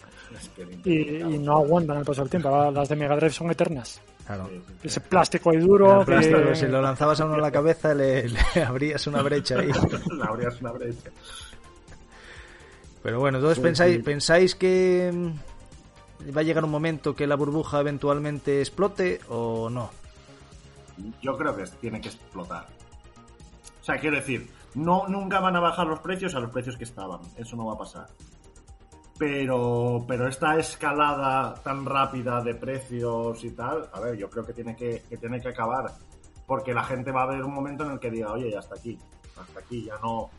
y, y no aguantan el paso del tiempo. Las de Mega Drive son eternas. Claro. Ese plástico ahí duro. Plástico, que- Si lo lanzabas a uno en la cabeza, le, le abrías una brecha ahí. La abrías una brecha. Pero bueno, entonces Sí, pensáis, sí. pensáis que mm, va a llegar un momento que la burbuja eventualmente explote o no. Yo creo que tiene que explotar. O sea, quiero decir, no, nunca van a bajar los precios a los precios que estaban. Eso no va a pasar. Pero, pero esta escalada tan rápida de precios y tal, a ver, yo creo que tiene que, que tiene que acabar. Porque la gente va a haber un momento en el que diga, oye, ya hasta aquí. Hasta aquí, ya no.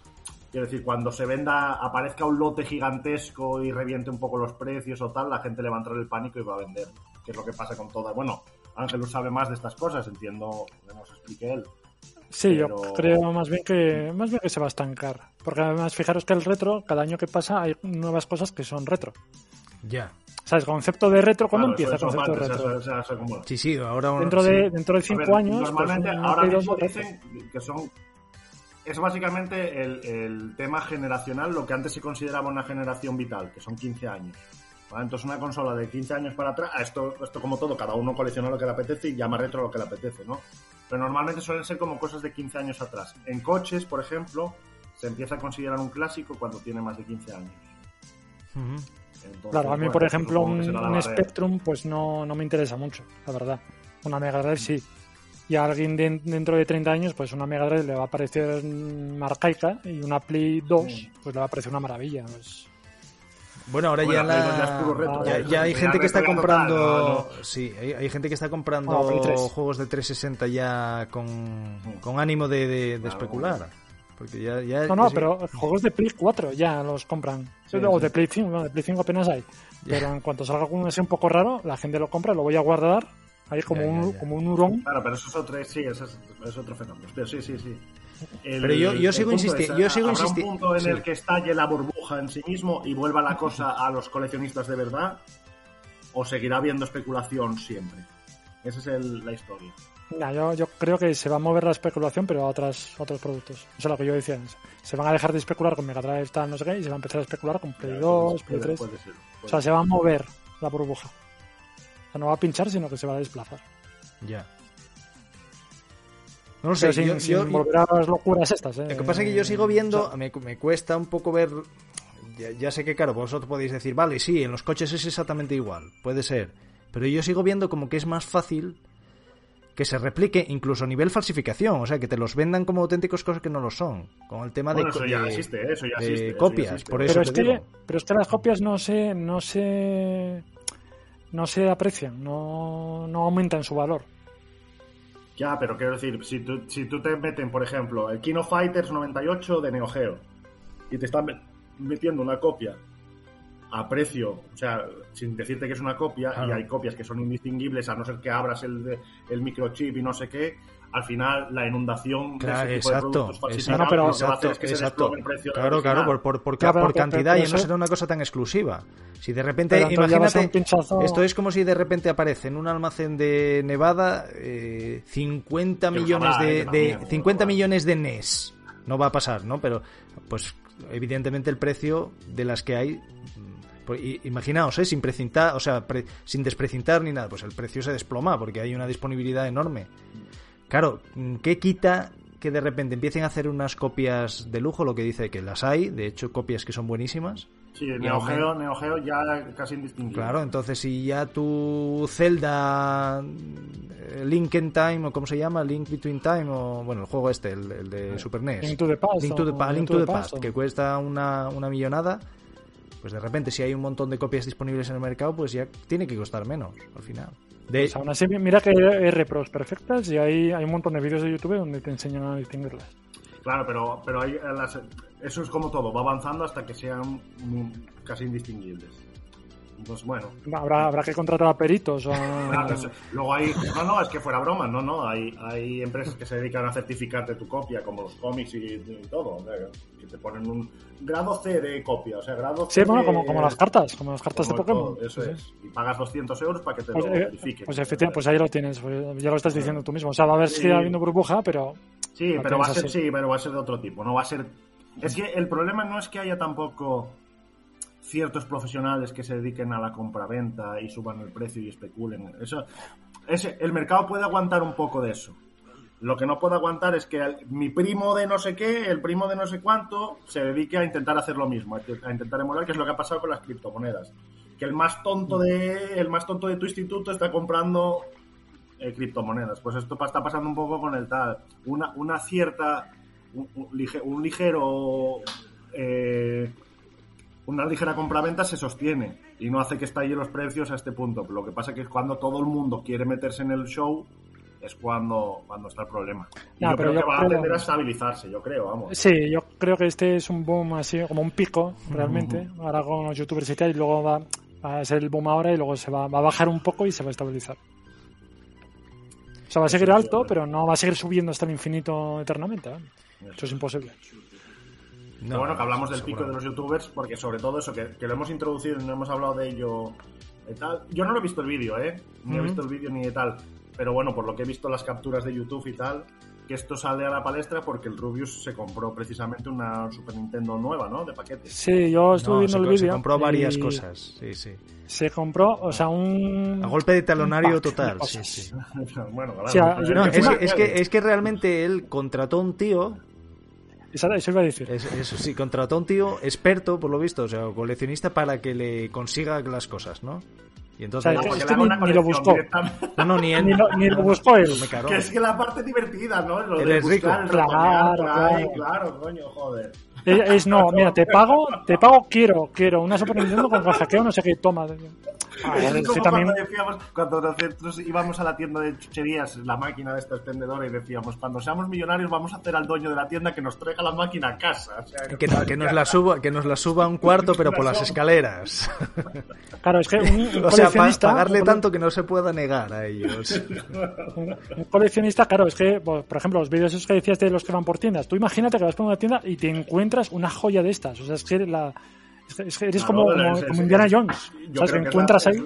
Quiero decir, cuando se venda, aparezca un lote gigantesco y reviente un poco los precios o tal, la gente le va a entrar el pánico y va a vender. Que es lo que pasa con todas. Bueno, Ángel sabe más de estas cosas, entiendo, nos explique él. Sí, Pero- yo creo más bien que más bien que se va a estancar. Porque además, fijaros que el retro, cada año que pasa, hay nuevas cosas que son retro. Ya. ¿Sabes? Concepto de retro, ¿cuándo Claro, empieza el concepto de retro? eso- eso como- Sí, sí, ahora Dentro sí. de, dentro de A cinco ver, años, pues, Normalmente, ahora mismo dicen que son. Es básicamente el, el tema generacional, lo que antes se consideraba una generación vital, que son 15 años. ¿vale? Entonces una consola de 15 años para atrás, a esto, esto como todo, cada uno colecciona lo que le apetece y llama retro lo que le apetece, ¿no? Pero normalmente suelen ser como cosas de 15 años atrás. En coches, por ejemplo, se empieza a considerar un clásico cuando tiene más de 15 años. Entonces, Claro, a mí, bueno, por pues ejemplo, un. Spectrum pues no, no me interesa mucho, la verdad. Una Mega Drive sí. Y a alguien de- dentro de 30 años, pues una Mega Drive le va a parecer mm, arcaica y una Play 2 pues le va a parecer una maravilla. pues. Bueno, ahora Bueno, ya, la- ya ya, ya- ya hay gente que está comprando, no, no. sí, hay, hay gente que está comprando juegos de 360 ya con, con ánimo de, de- de Claro. especular, porque ya, ya No, no, sí. pero juegos de Play 4 ya los compran. Sí, o sí. de Play 5, no, de Play 5 apenas hay. Pero en cuanto salga alguno así un poco raro, la gente lo compra, lo voy a guardar ahí como, Ya, ya, un, como un hurón. Claro, pero eso es otro, sí, eso es, es otro fenómeno. Pero sí, sí, sí. El- Pero yo- sigo punto insisti- es, yo sigo ¿habrá un punto en sí. el que estalle la burbuja en sí mismo y vuelva la cosa a los coleccionistas de verdad? ¿O seguirá habiendo especulación siempre? Esa es el- la historia. Nah, yo, yo creo que se va a mover la especulación, pero a otras, otros productos. Eso es lo que yo decía. Se van a dejar de especular con Mega Drive, tal, no sé qué, y se va a empezar a especular con Play 2, Play Puede- 3. puede ser, O sea, ser. se va a mover la burbuja. O sea, no va a pinchar, sino que se va a desplazar. ya. No lo sé, sin, yo- sin yo- volver a las locuras estas. ¿eh? Lo que pasa es que yo sigo viendo, O sea, me, me cuesta un poco ver. Ya, ya sé que, claro, vosotros podéis decir, vale, sí, en los coches es exactamente igual, puede ser. Pero yo sigo viendo como que es más fácil que se replique incluso a nivel falsificación, o sea, que te los vendan como auténticos cosas que no lo son. Con el tema Bueno, de, eso co- ya de- existe, ¿eh? eso ya de existe. eso ya copias, existe. por eso pero, es te que, digo. pero es que las copias no se, no se, no se aprecian, no, no aumentan su valor. Ya, pero quiero decir, si tú, si tú te meten, por ejemplo, el Kino Fighters 98 de Neo Geo y te están met- metiendo una copia a precio, o sea, sin decirte que es una copia, Claro. y hay copias que son indistinguibles, a no ser que abras el, el microchip y no sé qué, al final la inundación Claro, de ese tipo de exacto, productos exacto, falsificados No, pero- lo que va a hacer exacto, es que se exacto. desplome el precio del Claro, claro, por, por, por, pero- cantidad pero y no será una cosa tan exclusiva. Si de repente, imagínate, pinchazo- esto es como si de repente aparece en un almacén de Nevada eh, 50 Que los millones de, de- también, 50 habrá. millones de NES. No va a pasar, ¿no? Pero, pues, evidentemente el precio de las que hay. mm, pues, imaginaos, ¿eh? Sin precintar, o sea, pre- sin desprecintar ni nada, pues el precio se desploma porque hay una disponibilidad enorme. Claro, ¿qué quita que de repente empiecen a hacer unas copias de lujo? Lo que dice que las hay, de hecho, copias que son buenísimas. Sí, el Neo. Geo, Neo Geo ya casi indistinguible. Claro, entonces si ya tu Zelda eh, Link in Time, o cómo se llama, Link Between Time, o bueno, el juego este, el, el de Super NES. Link to the Past, Link to the, Pa- Link Link to the Past, que cuesta una, una millonada, pues de repente si hay un montón de copias disponibles en el mercado, pues ya tiene que costar menos al final. De, Pues aún así, mira que hay R-Pros perfectas y hay, hay un montón de vídeos de YouTube donde te enseñan a distinguirlas. Claro, pero, pero hay, las- eso es como todo, va avanzando hasta que sean casi indistinguibles. Entonces, bueno. Habrá, habrá que contratar a peritos o a- Claro, eso- luego hay. No, no, es que fuera broma, no, no. Hay, hay empresas que se dedican a certificarte tu copia, como los cómics y, y todo. o sea, que te ponen un grado C de copia, o sea, grado C. Sí, bueno, de- como, como las cartas, como las cartas de Pokémon. todo, Eso Sí. es. Y pagas 200 euros para que te Pues, lo eh, verifiquen. pues efectivamente, pues ahí lo tienes, pues ya lo estás diciendo tú mismo. O sea, va a haber Sí. sigue habiendo burbuja, pero Sí, pero va a ser, así. sí, pero va a ser de otro tipo. No va a ser. Es que el problema no es que haya tampoco ciertos profesionales que se dediquen a la compraventa y suban el precio y especulen. Eso, ese, el mercado puede aguantar un poco de eso. Lo que no puede aguantar es que mi primo de no sé qué, el primo de no sé cuánto, se dedique a intentar hacer lo mismo, a intentar emular, que es lo que ha pasado con las criptomonedas. Que el más tonto de, el más tonto de tu instituto está comprando eh, criptomonedas. Pues esto está pasando un poco con el tal. Una, una cierta. Un ligero. eh, una ligera compraventa se sostiene y no hace que estallen los precios a este punto. Lo que pasa que es cuando todo el mundo quiere meterse en el show es cuando, cuando está el problema. Y No, yo pero creo yo que va a tender a estabilizarse, yo creo, vamos. sí, yo creo que este es un boom así, como un pico, realmente. Ahora con los youtubers y tal, y luego va, va a ser el boom ahora y luego se va, va a bajar un poco y se va a estabilizar. O sea, va a seguir alto, pero no va a seguir subiendo hasta el infinito eternamente. Eso es imposible. No, Pero bueno, que hablamos del pico de los youtubers, porque sobre todo eso, que, que lo hemos introducido y no hemos hablado de ello y tal. Yo no lo he visto el vídeo, ¿eh? Ni he visto el vídeo ni de tal. Pero bueno, por lo que he visto las capturas de YouTube y tal, que esto sale a la palestra porque el Rubius se compró precisamente una Super Nintendo nueva, ¿no? De paquete. Sí, yo estuve No, viendo el vídeo. se compró varias y cosas. Sí, sí. Se compró, o sea, un. A golpe de talonario de total. Sí, sí. bueno, claro. No, que es, que, es, que, es que realmente él contrató a un tío, Eso, eso iba a decir. es- eso sí, contrató a un tío experto, por lo visto, o sea, coleccionista para que le consiga las cosas, ¿no? Y entonces... O sea, Porque es le que haga ni- lo buscó. No, no, ni él. Ni lo, ni lo buscó él. Me caro. Que es que la parte divertida, ¿no? Lo Él de es rico. buscar, Claro, claro. claro, coño, joder. Es, es, no, mira, te pago, te pago, quiero, quiero una Super Nintendo con hackeo, no sé qué, toma. Ah, Es es como que también, cuando decíamos, cuando nosotros íbamos a la tienda de chucherías, la máquina de esta expendedora, y decíamos, cuando seamos millonarios vamos a hacer al dueño de la tienda que nos traiga la máquina a casa. O sea, Que, no- que nos la suba, que nos la suba a un cuarto, pero por las escaleras. claro, es que un, un O sea, coleccionista, pagarle un- tanto que no se pueda negar a ellos. un, coleccionista, claro, es que, por por ejemplo, los vídeos esos que decías de los que van por tiendas, tú imagínate que vas por una tienda y te encuentras una joya de estas, o sea, es que, la, es eres Claro, como, como, es- como es- Indiana es- Jones, yo Que encuentras la- ahí, es-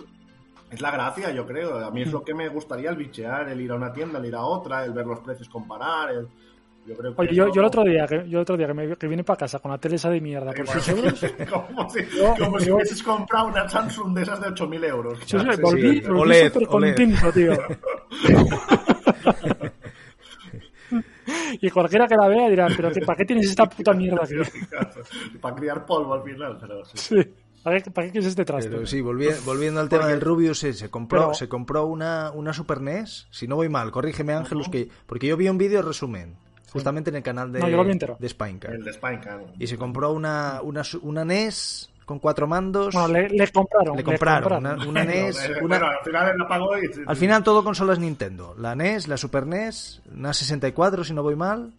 Es la gracia, yo creo. A mí es lo que me gustaría, el bichear, el ir a una tienda, el ir a otra, el ver los precios, comparar. El... Yo creo que Oye, yo, el otro día, que, yo el otro día que, me, que vine para casa con la tele esa de mierda por 6 euros, como si, Yo- como si yo- hubieses comprado una Samsung de esas de 8.000 euros. Sí, sí, Sí, volví, sí. volví OLED, súper OLED. contento, tío. y cualquiera que la vea dirá, pero que, ¿para qué tienes esta puta mierda aquí? Para criar polvo al final. Pero sí. Sí. ¿Para qué, para qué quieres este traste? Pero sí, volvi- volviendo al tema del Rubius, sí, se compró, Pero- se compró una, una Super NES. Si no voy mal, corrígeme Ángelus, que porque yo vi un vídeo resumen, justamente en el canal de, No, de. El de. Y se compró una, una, su- una NES con cuatro mandos. Bueno, le, le compraron. le compraron una, una NES. Eh, una- Bueno, al final la pagó y... Al final todo consolas Nintendo. La NES, la Super NES, una 64 si no voy mal.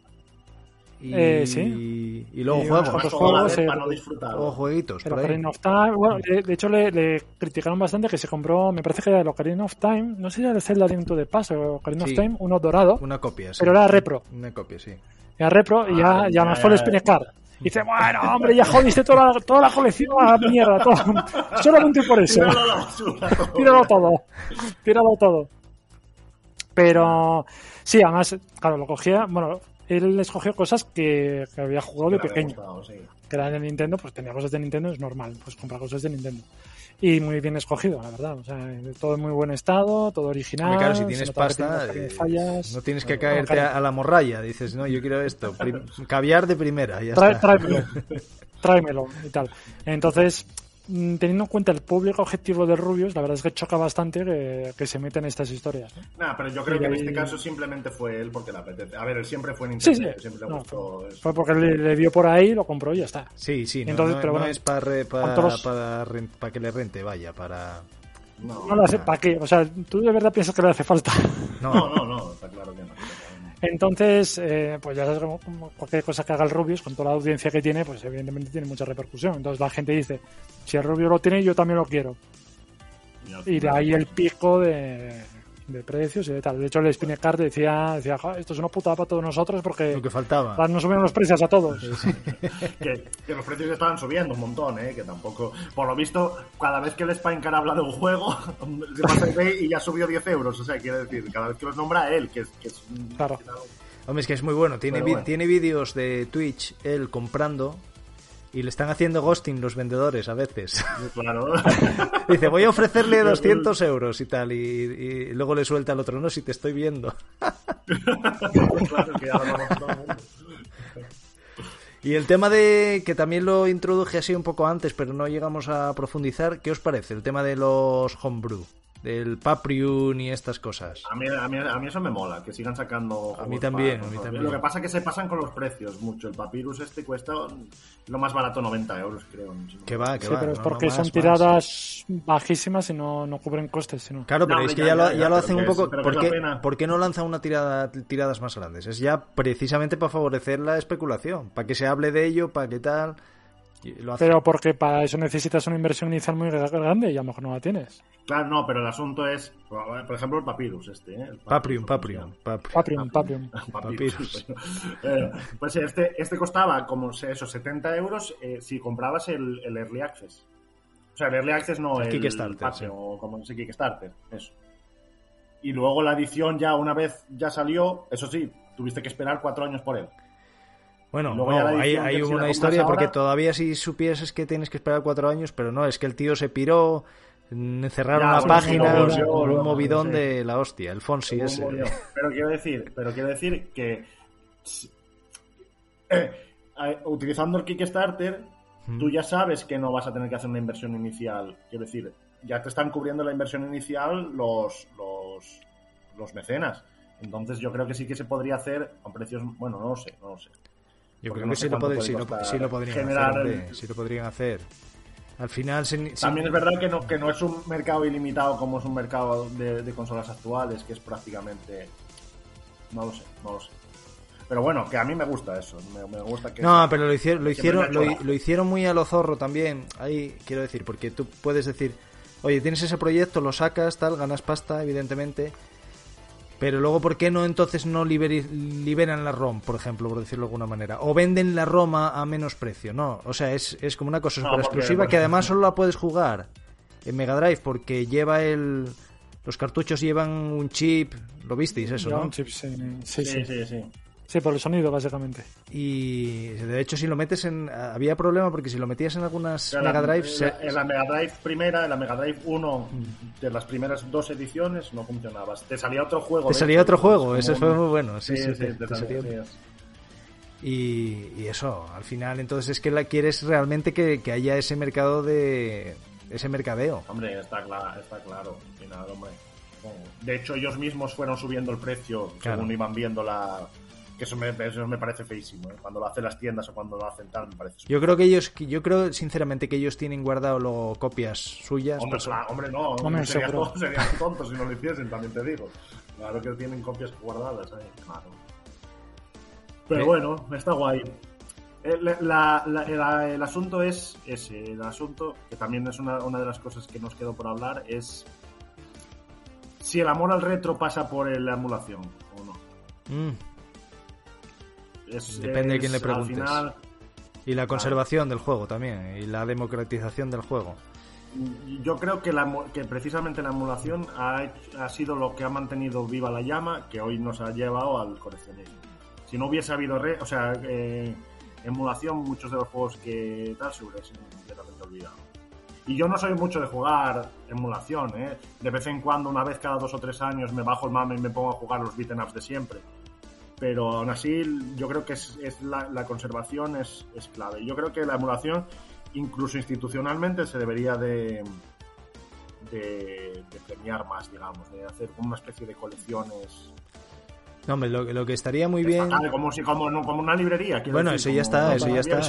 Y, Eh, sí. y luego Y juegos. juegos, eh, para no disfrutar. Luego jueguitos Pero por ahí. Ocarina of Time, bueno, de, de hecho le, le criticaron bastante que se compró, me parece que era el Ocarina of Time, no sé si era el Zelda Link to the Past o Ocarina Sí. of Time, uno dorado, Una copia, sí. pero era repro. Una copia, sí. Era repro y ya, Ah, ya ya, me fue el ya. Spinecard. Y dice, bueno, hombre, ya jodiste toda la, toda la colección a la mierda, todo. solamente por eso. Tíralo todo. Tíralo todo. Pero sí, además, claro, lo cogía, bueno, él escogió cosas que, que había jugado de pequeño. gustado, sí. Que era de Nintendo, pues tenía cosas de Nintendo, es normal, pues comprar cosas de Nintendo. Y muy bien escogido, la verdad. O sea, todo en muy buen estado, todo original. Claro, si tienes pasta, eh, fallas. no tienes que No, caerte a, la morralla. Dices, no, yo quiero esto. Prim- caviar de primera, ya Trae- está. tráemelo, tráemelo y tal. Entonces, teniendo en cuenta el público objetivo de Rubius, la verdad es que choca bastante que, que se meten en estas historias. ¿no? Nah, pero yo creo Y que en ahí- este caso simplemente fue él porque le apetece. A ver, él siempre fue Nintendo, Sí, sí. siempre le No, gustó. eso. Fue porque le, le vio por ahí, lo compró y ya está. Sí, sí, no, Entonces, no- pero no bueno, es para, ¿cuántos- para, para que le rente, vaya, para... No, No lo hace, ¿para qué? O sea, tú de verdad piensas que le hace falta. No, no, no, no, está claro que no. Entonces, eh, pues ya sabes, cualquier cosa que haga el Rubius, con toda la audiencia que tiene, pues evidentemente tiene mucha repercusión. Entonces la gente dice, si el Rubius lo tiene, yo también lo quiero. Y de ahí el pico de, de precios y de tal. De hecho, el Spinecard decía, decía "Jo, esto es una putada para todos nosotros porque lo que faltaba. nos suben los precios a todos. que, que los precios estaban subiendo un montón, ¿eh? Que tampoco... Por lo visto, cada vez que el Spinecart habla de un juego, se pasa y ya subió 10 euros. O sea, quiere decir, cada vez que los nombra él, que es... Que es Claro. Hombre, es que es muy bueno. Tiene, bueno. tiene vídeos de Twitch él comprando y le están haciendo ghosting los vendedores a veces. Claro. Dice, voy a ofrecerle 200 euros y tal. Y, y luego le suelta al otro, no, si te estoy viendo. claro que. Y el tema de, que también lo introduje así un poco antes, pero no llegamos a profundizar, ¿qué os parece? El tema de los homebrew, del Paprium y estas cosas. A mí, a, mí, a mí eso me mola, que sigan sacando. A mí también, para a mí también. Lo que pasa es que se pasan con los precios mucho. El Papyrus este cuesta lo más barato 90 euros, creo. Que va, que Sí, va. pero es porque no, son más, tiradas bajísimas y no, no cubren costes. Sino... Claro, pero No, es que ya, ya, lo, ya, ya ya, lo pero hacen un poco. pero que ¿por, es la qué, pena. por qué no lanzan una tirada tiradas más grandes? Es ya precisamente para favorecer la especulación, para que se hable de ello, para que tal. Lo. Pero porque para eso necesitas una inversión inicial muy gra- grande y a lo mejor no la tienes. Claro, no, pero el asunto es, por ejemplo, el Papyrus este. ¿eh? El Papyrus, Paprium, Paprium. Paprium, Paprium. Papyrus. Eh, pues este, este costaba como se- eso, 70 euros eh, si comprabas el, el Early Access. O sea, el Early Access no El el, Kickstarter, Patreon, sí. o como se Kickstarter, eso. Y luego la edición ya una vez ya salió, eso sí, tuviste que esperar cuatro años por él. Bueno, Luego no, hay, hay una historia porque ahora- todavía si supieses que tienes que esperar cuatro años, pero no, es que el tío se piró, mm, cerraron bueno, página, no, un, un movidón de la hostia, el Fonsi ese. Pero quiero decir, pero quiero decir que eh, utilizando el Kickstarter, tú ya sabes que no vas a tener que hacer una inversión inicial. Quiero decir, ya te están cubriendo la inversión inicial los, los, los mecenas. Entonces yo creo que sí que se podría hacer a precios, bueno, no lo sé, no lo sé. Yo creo que sí lo, sí sí podrían generar hacer, el- sí lo podrían hacer. Al final, se- sí- También es verdad que no, que no es un mercado ilimitado como es un mercado de, de consolas actuales, que es prácticamente... No lo sé, no lo sé. Pero bueno, que a mí me gusta eso. Me, me gusta que... No, pero lo hicieron, lo hicieron, lo, lo hicieron muy a lo zorro también. Ahí quiero decir, porque tú puedes decir, oye, tienes ese proyecto, lo sacas, tal, ganas pasta, evidentemente. Pero luego, ¿por qué no entonces no liberi- liberan la ROM, por ejemplo, por decirlo de alguna manera? O venden la ROM a, a menos precio. No, o sea, es, es como una cosa No, porque- exclusiva porque- que además solo la puedes jugar en Mega Drive porque lleva el... Los cartuchos llevan un chip, lo visteis eso, ¿no? un chip, sí, sí, Sí, sí. sí, sí. Sí, por el sonido, básicamente. Y de hecho, si lo metes en. Había problema porque si lo metías en algunas Mega Drive. en se- la, en la Mega Drive primera, en la Mega Drive 1, de las primeras dos ediciones, no funcionaba. Te salía otro juego. Te de salía hecho, otro juego, ese un- fue muy bueno. Sí, Sí, sí, sí, te- te te salía, salía- sí, Y, y eso, al final, entonces es que la quieres realmente que, que haya ese mercado de. ese mercadeo. Hombre, está, cla- está claro. al final, hombre. De hecho, ellos mismos fueron subiendo el precio Claro. según iban viendo la. Que eso me, eso me parece feísimo. ¿eh? Cuando lo hacen las tiendas o cuando lo hacen tal, me parece. Yo creo que ellos, que- yo creo sinceramente que ellos tienen guardado luego copias suyas. Hombre, hombre, no, Hombre, sería, si no lo hiciesen, también te digo. Claro que tienen copias guardadas ahí, claro. Pero Sí. bueno, está guay. El, la- la- la- el asunto es ese, el asunto, que también es una, una de las cosas que nos quedó por hablar, es si el amor al retro pasa por la emulación o no. Mm, Es- Depende de quién le preguntes. final, Y la conservación del juego también. Y la democratización del juego. Yo creo que, la, emu- que precisamente la emulación ha sido lo que ha mantenido viva la llama que hoy nos ha llevado al coleccionismo. Si no hubiese habido re- o sea, eh, emulación, muchos de los juegos que tal se hubiesen completamente olvidado. Y yo no soy mucho de jugar emulación, ¿eh? De vez en cuando, una vez cada dos o tres años, me bajo el mame y me pongo a jugar los beat'em ups de siempre. Pero aún así, yo creo que es, es la, conservación es, clave. Yo creo que la emulación incluso institucionalmente se debería de, de, de premiar más, digamos, de hacer como una especie de colecciones. No, hombre, lo, lo que estaría muy bien. estatales, como, si, como, no, como una librería. Bueno, decir, eso ya está, eso ya está.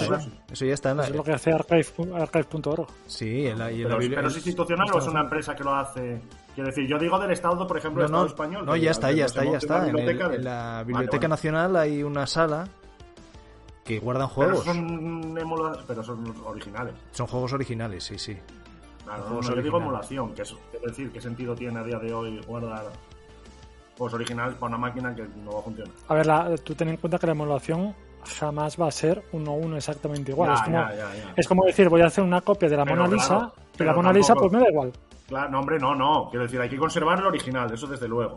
Eso ya está. en la- Eso es lo que hace archive- archive.org. Sí, en la, y en la Pero, pero es institucional o es una empresa que lo hace. Quiero decir, yo digo del Estado, por ejemplo, No, del no, Estado español. no, ya está, ya está, ya está. En, el- biblioteca de- en la Biblioteca vale. Nacional hay una sala que guardan Pero juegos. son, emula- pero son originales. Son juegos originales, sí, sí. Claro, no, yo digo emulación, que es quiero decir, ¿qué sentido tiene a día de hoy guardar juegos originales para una máquina que no va a funcionar? A ver, la- tú ten en cuenta que la emulación jamás va a ser uno a uno exactamente igual. Ya, es, como, ya, ya, ya. es como decir, voy a hacer una copia de la Pero Mona Lisa claro, pero la Mona Lisa pues me da igual. Claro, no, hombre, no, no. Quiero decir, hay que conservar el original, eso desde luego.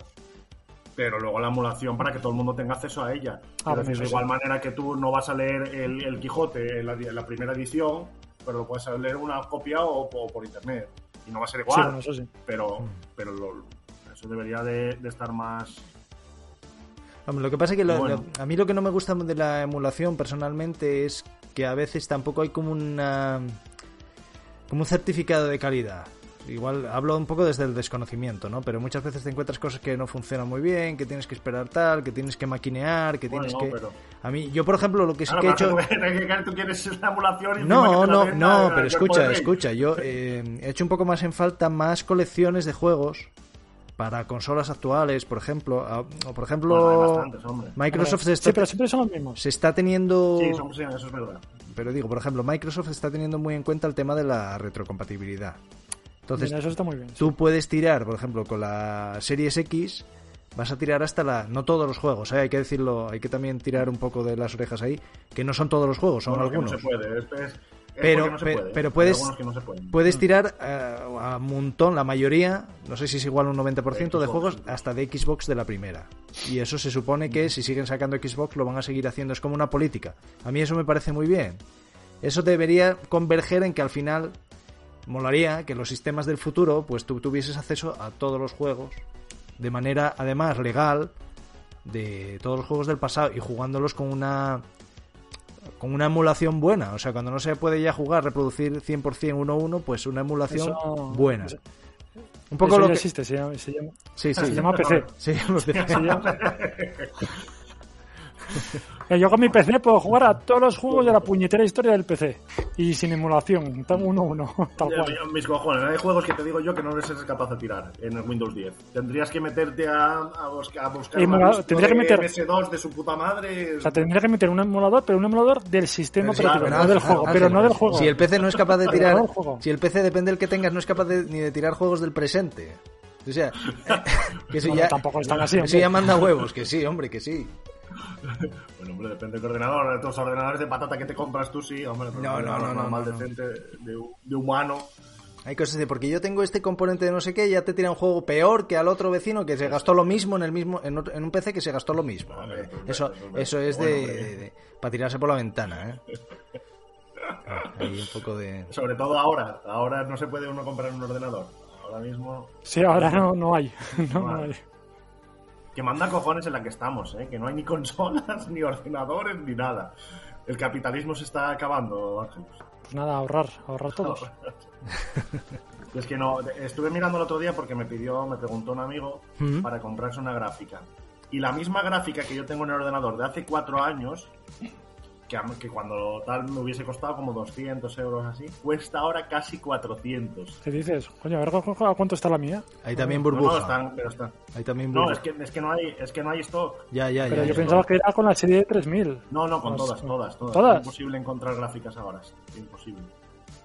Pero luego la emulación para que todo el mundo tenga acceso a ella. Decir, eso de sí. igual manera que tú no vas a leer el, el Quijote en la, en la primera edición, pero lo puedes leer una copia o, o por internet. Y no va a ser Sí, igual. bueno, eso sí. Pero, pero lo- debería de, de estar más. Lo que pasa es que lo- Bueno. lo- a mí lo que no me gusta de la emulación personalmente es que a veces tampoco hay como una como un certificado de calidad. Igual hablo un poco desde el desconocimiento, ¿no? Pero muchas veces te encuentras cosas que no funcionan muy bien, que tienes que esperar tal, que tienes que maquinear, que Bueno, tienes que pero- A mí yo por ejemplo lo que sí Claro, que he hecho tú, quieres la emulación y No, no, no, pero escucha, escucha, yo eh, he hecho un poco más en falta más colecciones de juegos para consolas actuales, por ejemplo, a- o por ejemplo Bueno. Microsoft se Sí, está, pero siempre son los mismos. se está teniendo Sí, son- sí, eso es verdad. pero digo, por ejemplo, Microsoft está teniendo muy en cuenta el tema de la retrocompatibilidad. Entonces, Mira, eso está muy bien. sí. tú puedes tirar, por ejemplo, con la Series X, vas a tirar hasta la. No todos los juegos, ¿eh? hay que decirlo, hay que también tirar un poco de las orejas ahí, que no son todos los juegos, son Bueno, algunos. No se puede. Esto es- Pero, porque no se pe- puede, pero puedes, algunos que no se pueden. puedes tirar eh, a un montón, la mayoría, no sé si es igual un 90% de Xbox, juegos, hasta de Xbox de la primera. Y eso se supone que si siguen sacando Xbox lo van a seguir haciendo, es como una política. A mí eso me parece muy bien. Eso debería converger en que al final molaría que los sistemas del futuro, pues tú tuvieses acceso a todos los juegos de manera, además, legal, de todos los juegos del pasado y jugándolos con una con una emulación buena. O sea, cuando no se puede ya jugar, reproducir 100% uno a uno, pues una emulación Eso- buena. eso- Un poco Eso lo ya que... existe, se llama, se llama, Sí, sí. se llama PC. Se llama- Eh, Yo con mi PC puedo jugar a todos los juegos de la puñetera historia del PC. Y sin emulación, tan uno a uno, tal cual. Mis cojones, hay juegos que te digo yo que no eres capaz de tirar en el Windows 10. Tendrías que meterte a, a buscar, a buscar Emula- tendría que de meter- MS2 de su puta madre. O sea, tendría que meter un emulador, pero un emulador del sistema Pero operativo, claro, no del claro, juego, claro, pero no del juego. Si el PC no es capaz de tirar... Si el PC, depende del que tengas, no es capaz de- ni de tirar juegos del presente. O sea, que eso Bueno, ya... tampoco están así, Eso ya manda huevos, que sí, hombre, que sí. Bueno, hombre, depende del ordenador. De los ordenadores de patata que te compras tú, sí, hombre. pero No, no, no, no, normal, no, no. decente, de, de humano. Hay cosas de porque yo tengo este componente de no sé qué, ya te tira un juego peor que al otro vecino que se gastó lo mismo en el mismo en, otro- en un PC que se gastó lo mismo. Vale, Eso eso es bueno, de, de- de- para tirarse por la ventana, ¿eh? Ah, Hay un poco de Sobre todo ahora. Ahora no se puede uno comprar un ordenador. Ahora mismo. Sí, ahora no, no hay. No, no hay. Que manda cojones en la que estamos, ¿eh? Que no hay ni consolas, ni ordenadores, ni nada. El capitalismo se está acabando, Ángel. Pues nada, ahorrar, ahorrar todos. Es que no, estuve mirando el otro día porque me pidió, me preguntó un amigo Ujú. para comprarse una gráfica. Y la misma gráfica que yo tengo en el ordenador de hace cuatro años, que, que cuando tal me hubiese costado como 200 euros así, cuesta ahora casi 400. ¿Qué dices? Coño, a ver ¿cu- ¿a cuánto está la mía? Hay también No, no, burbuja. están, pero están. Hay también No, burbuja. es que, es que no hay, es que no hay stock. Ya, ya, Pero ya. yo pensaba que era con la serie de 3000. No, no, con Pues, todas, todas, todas. ¿todas? Es imposible encontrar gráficas ahora. Es imposible.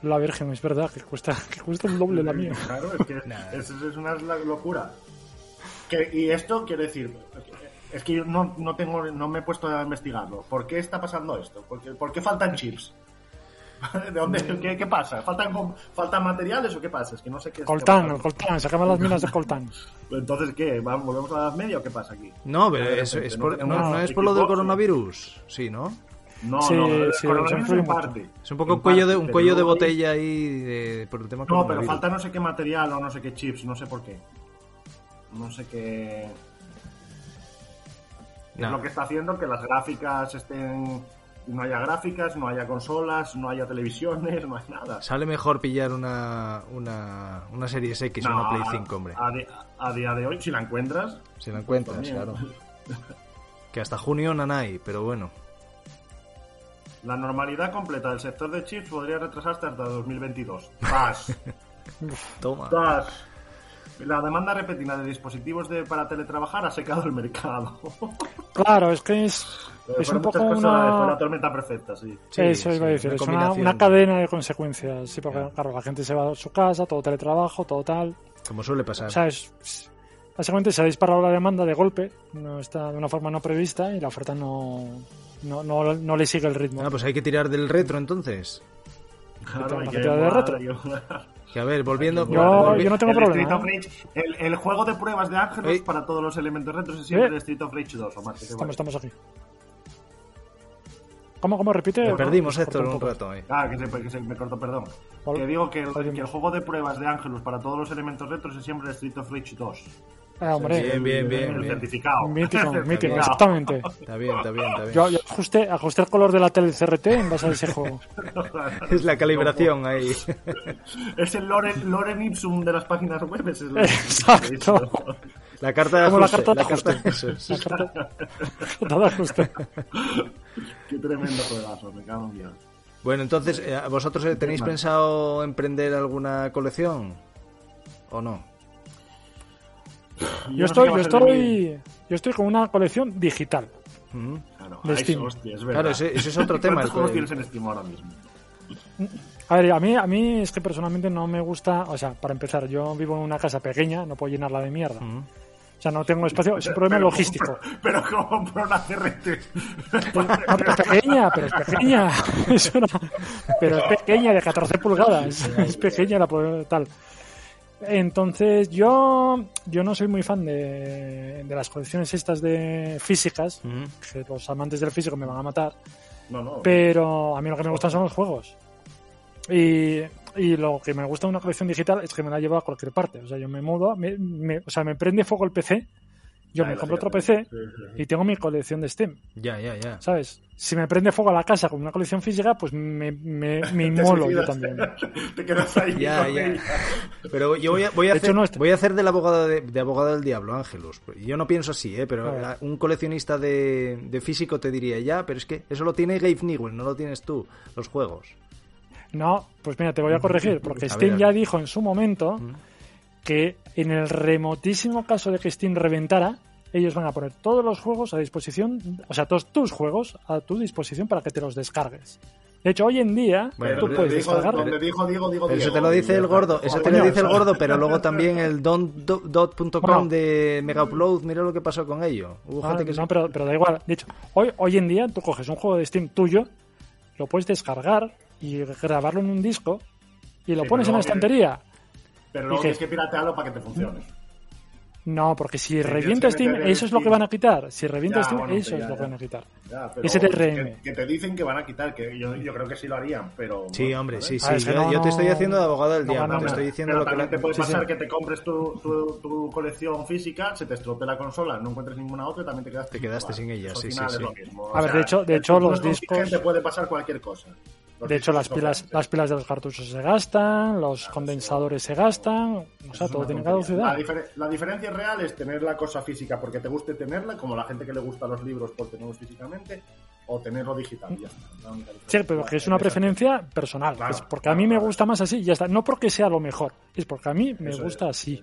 La Virgen, es verdad, que cuesta, que cuesta el doble la mía. Claro, es que es, es una locura. Que, y esto quiere decir, es que yo no, no tengo, no me he puesto a investigarlo. ¿Por qué está pasando esto? ¿Por qué, por qué faltan chips? ¿De dónde, qué, qué pasa? ¿Faltan, com- ¿Faltan materiales o qué pasa? Es que no sé qué es. Coltán. Coltán, sacaban las minas de Coltán. Entonces, ¿qué? ¿Vamos- ¿Volvemos a la Edad Media o qué pasa aquí? No, pero es, es por, no, no es por lo del coronavirus. Sí, ¿no? No, Sí, no, el sí, se en mucho. parte. Es un poco un cuello de un cuello de botella ahí de- por el tema No, pero falta no sé qué material o no sé qué chips, no sé por qué. No sé qué. No. Es lo que está haciendo que las gráficas estén. No haya gráficas, no haya consolas, no haya televisiones, no hay nada. Sale mejor pillar una, una, una Series X o No, una Play 5, hombre. A, día de hoy, si la encuentras. Si la encuentras, también. claro. Que hasta junio nanay, pero bueno. La normalidad completa del sector de chips podría retrasarse hasta 2022. ¡Vas! Toma. ¡Vas! La demanda repentina de dispositivos de, para teletrabajar ha secado el mercado. Claro, es que es, es un poco Fue una... la tormenta perfecta, sí. Sí, Eso iba a decir, una es una, cadena de consecuencias. Sí, porque claro, la gente se va a su casa, todo teletrabajo, todo tal. Como suele pasar. O sea, es, básicamente se ha disparado la demanda de golpe, no está de una forma no prevista y la oferta no, no, no, no le sigue el ritmo. Ah, pues hay que tirar del retro entonces. Claro, hay que cantidad de molar, retro. Que a ver, volviendo. Yo- volvi- yo no tengo el problema, Street of ¿eh? Rage- el, el juego de pruebas de Ángelos para todos los elementos retros es siempre ¿Eh? el Street of Rage 2 o más. que te Estamos, vale. estamos aquí. ¿Cómo, cómo repite? Te perdimos, Héctor, un poco. rato. eh. Ah, que se, que se me cortó, perdón. Vale. Que digo que el, Vale. que el juego de pruebas de Ángelos para todos los elementos retros es siempre el Street of Rage 2. Ah, hombre, Bien, bien, bien, el bien. certificado. mítico, exactamente. Está bien, está bien, está bien. Yo, yo ajusté, ajusté el color de la tele CRT en base a ese juego. Es la calibración ahí. Es el Loren, Loren Ipsum de las páginas web. es el- Exacto. La carta de Como la ajuste. carta de ajuste. La carta- ajuste. Qué tremendo juegazo, me cago en Dios. Bueno, entonces, eh, ¿vosotros tenéis pensado emprender alguna colección? ¿O no? Yo estoy, yo estoy, yo estoy con una colección digital. Claro, de Steam. hostia, es verdad. Claro, ese, ese es otro tema. ¿Cuántos tienes en Steam ahora mismo? A ver, a mí, a mí es que personalmente no me gusta, o sea, para empezar, yo vivo en una casa pequeña, no puedo llenarla de mierda. O sea, no tengo espacio, es un problema Pero logístico. compro- Pero como compro una CRT. Pero es pequeña, pero es pequeña. Es una- pero es pequeña, de 14 pulgadas. Es pequeña la tal. Entonces, yo, yo no soy muy fan de, de las colecciones estas de físicas, que los amantes del físico me van a matar, No, no. pero a mí lo que me gustan son los juegos. Y, y lo que me gusta de una colección digital es que me la llevo a cualquier parte. O sea, yo me mudo, me, me- o sea, me prende fuego el PC, yo me compro otro. PC Sí, sí, sí. y tengo mi colección de Steam. Ya, ya, ya. ¿Sabes? Si me prende fuego a la casa con una colección física, pues me, me, me inmolo yo también. Te quedas ahí. Ya, ya. Pero yo voy a, voy a hacer, no voy a hacer del abogado de, de abogado del diablo, Ángelus. Yo no pienso así, ¿eh? pero la- un coleccionista de, de físico te diría, ya, pero es que eso lo tiene Gabe Newell, no lo tienes tú, los juegos. No, pues mira, te voy a corregir, porque A Steam ver, a ya dijo en su momento que en el remotísimo caso de que Steam reventara, ellos van a poner todos los juegos a disposición, o sea, todos tus juegos a tu disposición para que te los descargues. De hecho, hoy en día Bueno, tú puedes descargar. Digo Pero eso te lo dice el gordo, eso te lo dice el gordo, pero luego también el don- do- dot.com Bueno. de Mega Upload, mira lo que pasó con ello. Hubo Ah, gente que se- no, pero, pero da igual. De hecho, hoy, hoy en día tú coges un juego de Steam tuyo, lo puedes descargar y grabarlo en un disco y lo Sí, pones en la luego estantería. Pero luego tienes que piratearlo para que te funcione. No, porque si tienes revienta que Steam, eso es lo que van a quitar. Si revienta Ya, Steam, bueno, eso ya, es lo ya. que van a quitar. Ese TRM. Que, que te dicen que van a quitar, que yo, yo creo que sí lo harían, pero... Sí, bueno, hombre, sí, Ah, sí. que Yo, no, yo te estoy no- haciendo de abogado del no diablo, gana te estoy diciendo Pero lo que también la- te puede sí, sí. pasar que te compres tu, tu, tu colección física, se te estropee la consola, no encuentres ninguna otra y también te quedaste, Te quedaste sin ella, eso sí, sí, sí. lo mismo. A ver, de hecho- de hecho, los discos- puede pasar cualquier cosa. Los De hecho, las pilas, las pilas de los cartuchos se gastan, los condensadores se gastan, o sea, todo tiene caducidad. La, difer- la diferencia real es tener la cosa física porque te guste tenerla, como la gente que le gusta los libros por tenerlos físicamente, o tenerlo digital. Ya está, Sí, pero que es una preferencia personal. Claro, es porque a mí claro, me gusta más así, ya está. No porque sea lo mejor, es porque a mí me Eso gusta es, así.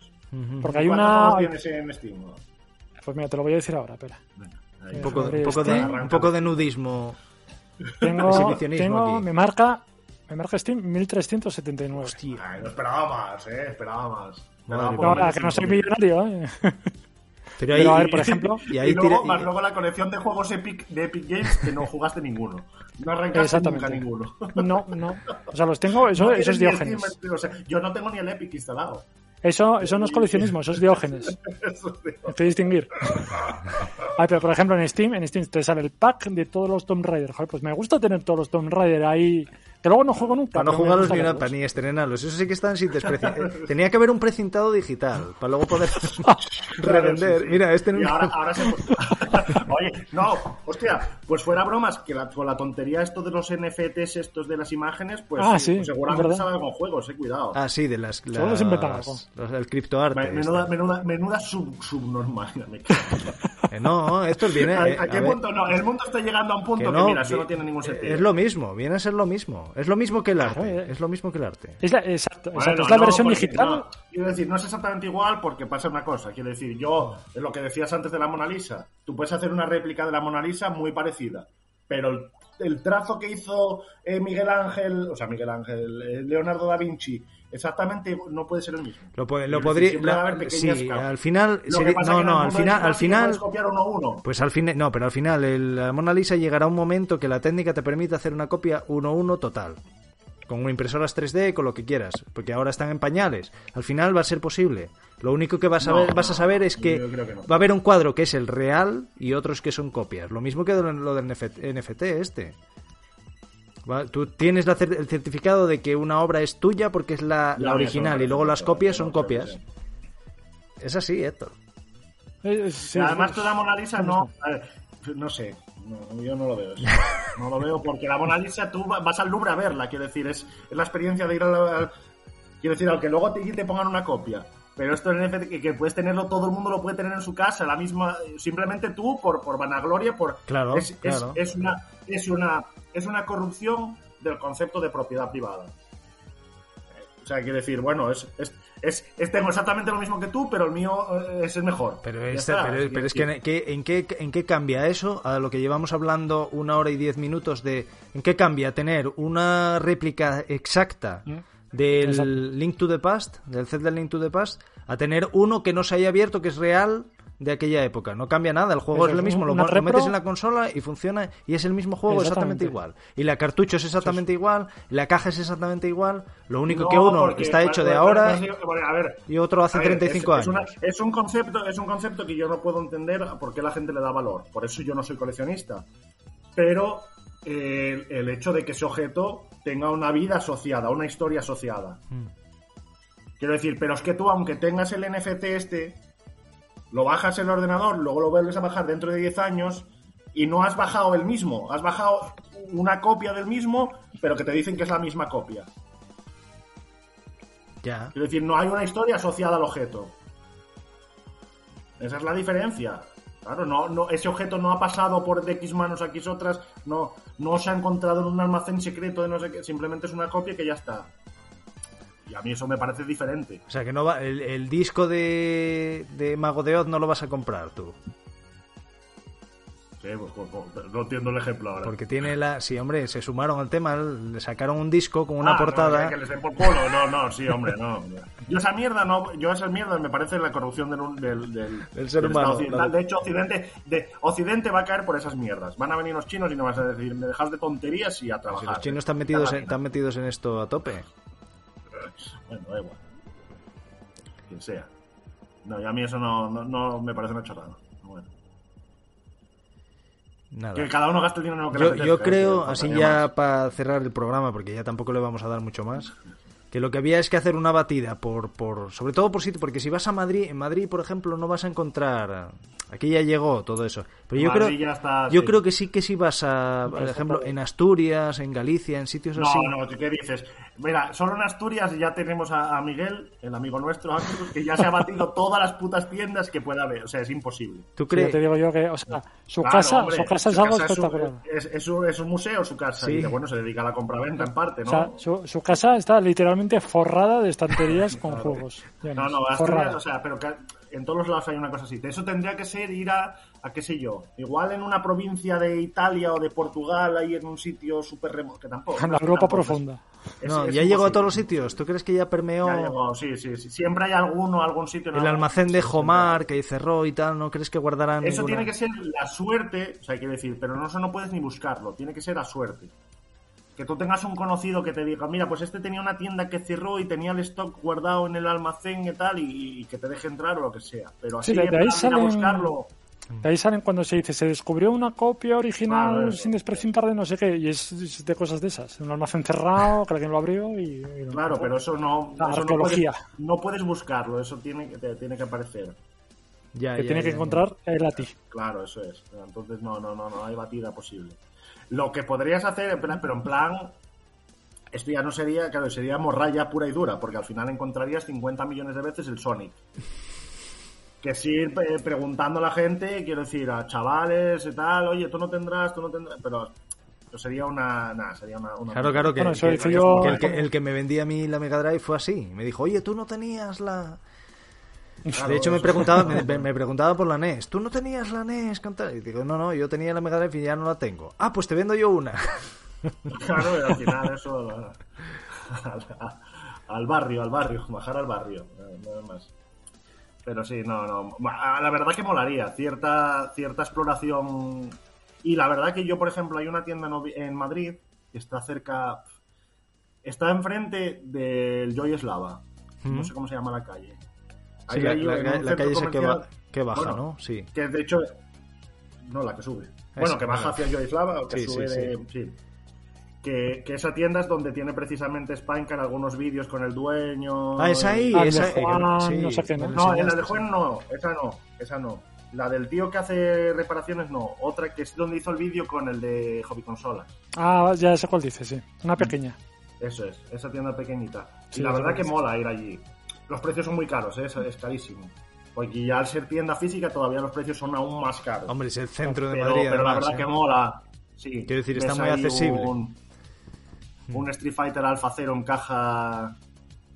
Porque hay ¿Cuántos una. tienes en Steam? Pues mira, te lo voy a decir ahora, espera. Venga, ahí. Un poco, Sobre un poco de, Steam. un poco de nudismo. Tengo, tengo aquí. me marca, me marca Steam 1379. Hostia. Ay, no esperaba más, eh, esperaba más. Esperaba No, lo menos a que no soy 5.000. millonario, ¿eh? Pero ahí, Pero a ver, por ejemplo, y luego, tira- más luego la colección de juegos Epic, de Epic Games que no jugaste ninguno. No arrancaste nunca ninguno. No, no. O sea, los tengo, eso, No eso es tienes ni el Diógenes. Steam, o sea, yo no tengo ni el Epic instalado. Eso, eso no es coleccionismo, eso es Diógenes. Hay que distinguir. Ay, pero por ejemplo en Steam, en Steam te sale el pack de todos los Tomb Raider. Joder, pues me gusta tener todos los Tomb Raider ahí. Que luego no juego nunca. Para no pero me jugarlos gusta ni, para ni estrenarlos. Eso sí que están sin desprecio. Eh, Tenía que haber un precintado digital para luego poder revender. sí, sí. Mira, este Y no- ahora, ahora se... Oye, no, hostia, pues fuera bromas, que la, con la tontería esto de los NFTs estos de las imágenes, pues, Ah, pues sí, es seguramente con juegos, eh, cuidado. Ah, sí, de las. Las los- el criptoarte. Me- menuda, este. menuda, menuda sub, subnormal. Eh, no, esto viene. ¿A, eh, a qué a ver, punto? No, el mundo está llegando a un punto que, no, mira, eso no tiene ningún sentido. Es lo mismo, viene a ser lo mismo. Es lo mismo que el arte. Claro, eh. Es lo mismo que el arte. Es la, exacto, Bueno, exacto, es la no, versión porque- digital. no, quiero decir, no es exactamente igual porque pasa una cosa. Quiero decir, yo, es lo que decías antes de la Mona Lisa, tú puedes hacer una réplica de la Mona Lisa muy parecida, pero el, el trazo que hizo eh, Miguel Ángel, o sea, Miguel Ángel, eh, Leonardo da Vinci, exactamente no puede ser el mismo. Lo, lo podría. sí, al final. Sería- no, no, al final. Al final copiar uno a uno. Pues al final, no, pero al final el, la Mona Lisa llegará un momento que la técnica te permite hacer una copia 1-1 total. Con impresoras 3D, con lo que quieras. Porque ahora están en pañales. Al final va a ser posible. Lo único que vas a, No, ver, vas a saber es que, no. va a haber un cuadro que es el real y otros que son copias. Lo mismo que lo lo del NFT este. Va- Tú tienes la cer- el certificado de que una obra es tuya porque es la, la original y luego las copias son copias. Es así, Héctor. Eh, sí, además sí, tú la Mona Lisa no... a ver, no sé, no, yo no lo veo. eso. No lo veo porque la Mona Lisa tú va- vas al Louvre a verla, quiero decir, es, es la experiencia de ir a la... al- Quiero decir, aunque luego te, te pongan una copia. Pero esto en NFT que, que puedes tenerlo, todo el mundo lo puede tener en su casa, la misma, simplemente tú por, por vanagloria, por Claro, es, es- claro. es una es una es una corrupción del concepto de propiedad privada. O sea, quiero decir, bueno, es, es, es, es- tengo exactamente lo mismo que tú, pero el mío eh, es el mejor. Pero, esta- está. pero, es que, ¿en qué, en, qué, ¿en qué cambia eso a lo que llevamos hablando una hora y diez minutos de... ¿En qué cambia tener una réplica exacta Mm. del Exacto. Link to the Past, del Zelda Link to the Past, a tener uno que no se haya abierto, que es real, de aquella época. No cambia nada, el juego Eso es lo es mismo, lo, repro- metes en la consola y funciona y es el mismo juego exactamente, Exactamente. igual. Y la cartucho es exactamente igual, la caja es exactamente igual, lo único No, que uno está hecho de ahora bueno, a ver, y otro hace a ver, 35 es, es una- años. es un concepto, es un concepto que yo no puedo entender por qué la gente le da valor. Por eso yo no soy coleccionista. Pero el hecho de que ese objeto tenga una vida asociada, una historia asociada. Mm. Quiero decir, pero es que tú, aunque tengas el NFT este, lo bajas en el ordenador, luego lo vuelves a bajar dentro de 10 años y no has bajado el mismo, has bajado una copia del mismo, pero que te dicen que es la misma copia. Ya. Quiero decir, no hay una historia asociada al objeto. Esa es la diferencia. Claro, no, no, ese objeto no ha pasado por de X manos a X otras, no, no se ha encontrado en un almacén secreto de no sé qué, simplemente es una copia que ya está. Y a mí eso me parece diferente. O sea que no va, el, el disco de, de Mago de Oz no lo vas a comprar tú. Sí, pues, pues, pues, no entiendo el ejemplo ahora. Porque tiene la. Sí, hombre, se sumaron al tema, le sacaron un disco con una Ah, no, portada. que les den por culo. No, no, sí, hombre, no. Yo esa mierda, no, yo esa mierda me parece la corrupción del, del, del, Del ser humano, occidental. claro. De hecho, Occidente, de, Occidente va a caer por esas mierdas. Van a venir los chinos y no vas a decir, me dejas de tonterías y a Si trabajar. los chinos están metidos, en, están metidos en esto a tope. Bueno, da igual. Quien sea. No, y a mí eso no, no, no me parece una chorrada. Bueno. Nada. Que cada uno gaste el dinero en lo que le Yo, apetezca, yo ¿eh? creo, así ya para cerrar el programa, porque ya tampoco le vamos a dar mucho más, que lo que había es que hacer una batida, por, por sobre todo por sitio, porque si vas a Madrid, en Madrid, por ejemplo, no vas a encontrar... Aquí ya llegó todo eso. Pero yo Madrid creo, ya está, yo sí. creo que sí que si vas a, por ejemplo, en Asturias, en Galicia, en sitios así... No, no, ¿qué dices? Mira, solo en Asturias ya tenemos a, a Miguel, el amigo nuestro, que ya se ha batido todas las putas tiendas que pueda haber. O sea, es imposible. ¿Tú Sí, crees? te digo yo que, o sea, su Claro, casa, hombre, su casa es su algo casa es un- espectacular. Es, es un, es un museo su casa. Sí. Y bueno, se dedica a la compraventa en parte, ¿no? O sea, su, su casa está literalmente forrada de estanterías con juegos. No, no, forrada. o sea, pero que en todos los lados hay una cosa así. Eso tendría que ser ir a, a qué sé yo, igual en una provincia de Italia o de Portugal, ahí en un sitio súper remoto, que tampoco. En no la Europa tampoco profunda. es- No, es ya llegó a todos los sitios. ¿Tú crees que ya permeó Ya llegó, sí, sí, sí. Siempre hay alguno, algún sitio. en el algún- almacén de Jomar que cerró y tal? ¿No crees que guardarán Eso ninguna- tiene que ser la suerte, o sea, hay que decir, pero no, eso no puedes ni buscarlo, tiene que ser a suerte. Que tú tengas un conocido que te diga, mira, pues este tenía una tienda que cerró y tenía el stock guardado en el almacén y tal, y, y que te deje entrar o lo que sea. Pero así, Sí, de- ahí a salen- buscarlo. De ahí salen cuando se dice, se descubrió una copia original Claro, eso. sin desprecintar de no sé qué, y es, es de cosas de esas. Un almacén cerrado, que alguien lo abrió y... Claro, pero eso no, La eso no, arqueología. puedes, no puedes buscarlo, eso tiene que, te tiene que aparecer. Ya, Que ya, tiene que ya, encontrar él a ti. Claro, eso es. Entonces no, no, no, no hay batida posible. Lo que podrías hacer, en plan- pero en plan, esto ya no sería, claro, sería morralla pura y dura, porque al final encontrarías 50 millones de veces el Sonic. Que sí, ir eh, preguntando a la gente, quiero decir, a chavales y tal, oye, tú no tendrás, tú no tendrás, pero sería una, nada, sería una, una- Claro, claro, que, Bueno, que- el, que, el que me vendía a mí la Mega Drive fue así. Me dijo, oye, tú no tenías la... Claro, de hecho, me preguntaba, me, preguntaba por la NES. ¿Tú no tenías la NES? con tal?". Y digo, no, no, yo tenía la Mega Drive y ya no la tengo. Ah, pues te vendo yo una. Claro, y al final eso al, barrio, al barrio, bajar al barrio, no es más. Pero sí, no, no. La verdad que molaría, cierta, cierta exploración. Y la verdad que yo, por ejemplo, hay una tienda en Madrid que está cerca. Está enfrente del Joy Slava. No sé cómo se llama la calle. Sí, Ahí la, hay la- calle esa que, baja, Bueno, ¿no? Sí. que de hecho. No, la que sube. Bueno, Esa, que baja hacia Joyslava o que Sí, sube sí, de. sí. Que, que esa tienda es donde tiene precisamente Spinecar algunos vídeos con el dueño. Ah, es ahí, Ah, el esa... Juan, sí, no sé qué, ¿no? en la de Juan no, esa no, esa no. La del tío que hace reparaciones no. Otra que es donde hizo el vídeo con el de Hobby Consolas. Ah, ya sé cuál dice, sí. Una pequeña. Eso es, esa tienda pequeñita. Sí, y la verdad que mola ir allí. Los precios son muy caros, ¿eh? es, es carísimo. Porque ya al ser tienda física todavía los precios son aún más caros. Hombre, es el centro de pero, Madrid. pero la verdad ¿eh? que mola. Sí. Quiero decir, está muy accesible. Un, un Street Fighter Alpha Zero en caja,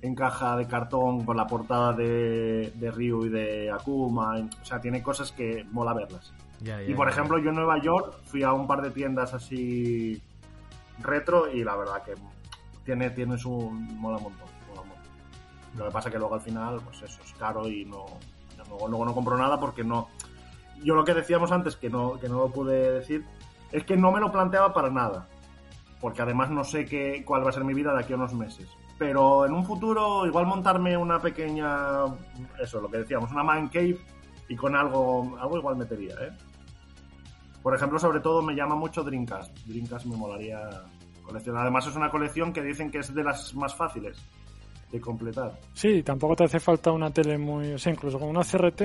en caja de cartón con la portada de, de Ryu y de Akuma. O sea, tiene cosas que mola verlas. Ya, ya, Y por ya. ejemplo, yo en Nueva York fui a un par de tiendas así retro y la verdad que tiene, tiene su. mola un montón. Lo que pasa que luego al final, pues eso, es caro y no. Luego, luego no compro nada porque no. Yo lo que decíamos antes, que no, que no lo pude decir, es que no me lo planteaba para nada. Porque además no sé qué, cuál va a ser mi vida de aquí a unos meses. Pero en un futuro, igual montarme una pequeña. Eso, lo que decíamos, una man cave y con algo. Algo igual metería, ¿eh? Por ejemplo, sobre todo me llama mucho Dreamcast. Dreamcast me molaría coleccionar. Además, es una colección que dicen que es de las más fáciles de completar. Sí, tampoco te hace falta una tele muy. O sea, incluso con una CRT,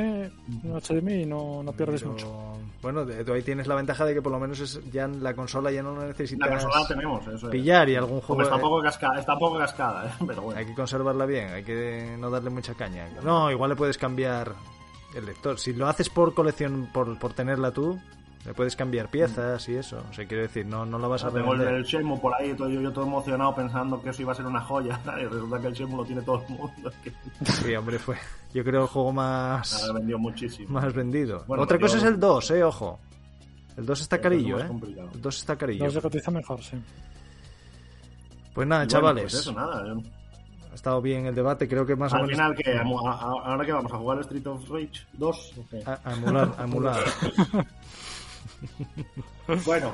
un HDMI, no, no pierdes Pero, mucho. Bueno, tú ahí tienes la ventaja de que por lo menos es, ya la consola ya no La necesitas consola la tenemos, eso es. pillar y algún juego. está un poco cascada, está un poco cascada, ¿eh? pero bueno. Hay que conservarla bien, hay que no darle mucha caña. No, igual le puedes cambiar el lector. Si lo haces por colección, por, por tenerla tú, le puedes cambiar piezas y eso. O sea, quiero decir, no, no la vas a Tengo el, el Shenmue por ahí, todo, yo, yo todo emocionado pensando que eso iba a ser una joya. Y resulta que el Shenmue lo tiene todo el mundo. Sí, hombre, fue. Yo creo el juego más, ha vendido muchísimo. más vendido. Bueno, Otra yo- cosa es el 2, eh, ojo. El 2 está El dos carillo, eh. El 2 está carillo. No se cotiza mejor, sí. Pues nada, Y bueno, chavales. pues eso, nada. yo- Ha estado bien el debate, creo que más o Al menos. final, que ¿Ahora que vamos a jugar Street of Rage 2? ¿o qué? A, a emular, a emular. Bueno,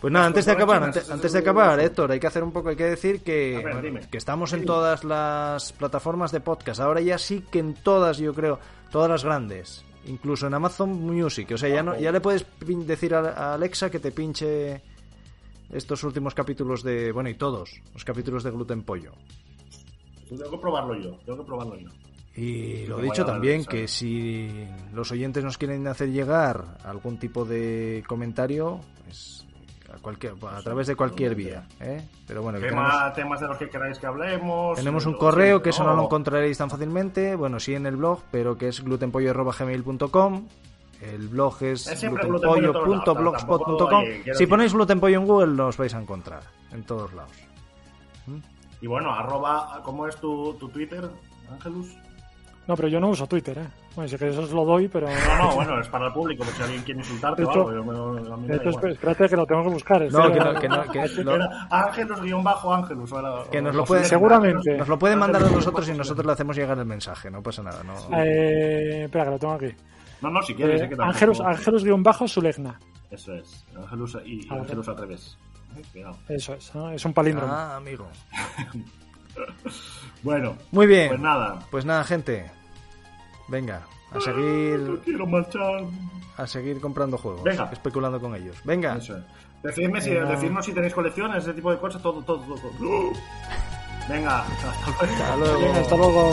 Pues nada, antes de acabar, antes, de acabar. Héctor, hay que hacer un poco, hay que decir que, ver, bueno, que estamos en todas las plataformas de podcast. Ahora ya sí que en todas, yo creo, todas las grandes, incluso en Amazon Music. O sea, ya no, ya le puedes decir a, a Alexa que te pinche estos últimos capítulos de, bueno, y todos los capítulos de Gluten Pollo. tengo que probarlo yo. Tengo que probarlo yo. Y lo dicho también, que si los oyentes nos quieren hacer llegar algún tipo de comentario, pues a, cualquier, a través de cualquier vía. ¿eh? Pero bueno, tenemos, Tema, temas de los que queráis que hablemos. tenemos un correo que eso no lo encontraréis tan fácilmente, bueno, sí en el blog, pero que es glutenpollo.gmail.com. El blog es glutenpollo.blogspot.com. Si ponéis glutenpollo en Google, los vais a encontrar en todos lados. Y bueno, arroba, ¿cómo es tu, tu Twitter, Ángelus? No, pero yo no uso Twitter, ¿eh? Bueno, sí que eso os lo doy, pero. No, no, bueno, es para el público, si alguien quiere insultarte o algo. yo me- a mí me De da hecho, igual. espérate que lo tengo que buscar. No, que no- que no- que lo- Era Ángelus guion bajo Ángelus. o era- Que nos lo puede- Seguramente. Nos lo pueden mandar a nosotros y nosotros le hacemos llegar el mensaje, no pasa nada. No, Eh, espera, que lo tengo aquí. No, no, si quieres. Eh, eh, que tampoco- Ángelus, bajo Sulegna. Eso es. Ángelus y, Ángelus al revés. Eh, cuidado. Eso es, ¿no? es un palíndromo. Ah, amigo. Bueno, Muy bien. pues nada. Pues nada, gente. Venga, a No seguir quiero marchar. a seguir comprando juegos, Venga. especulando con ellos. Venga. Eso es. Decidme si, Venga. decidnos si tenéis colecciones, ese tipo de cosas, todo, todo, todo. todo. Venga. Hasta luego. Venga, hasta luego.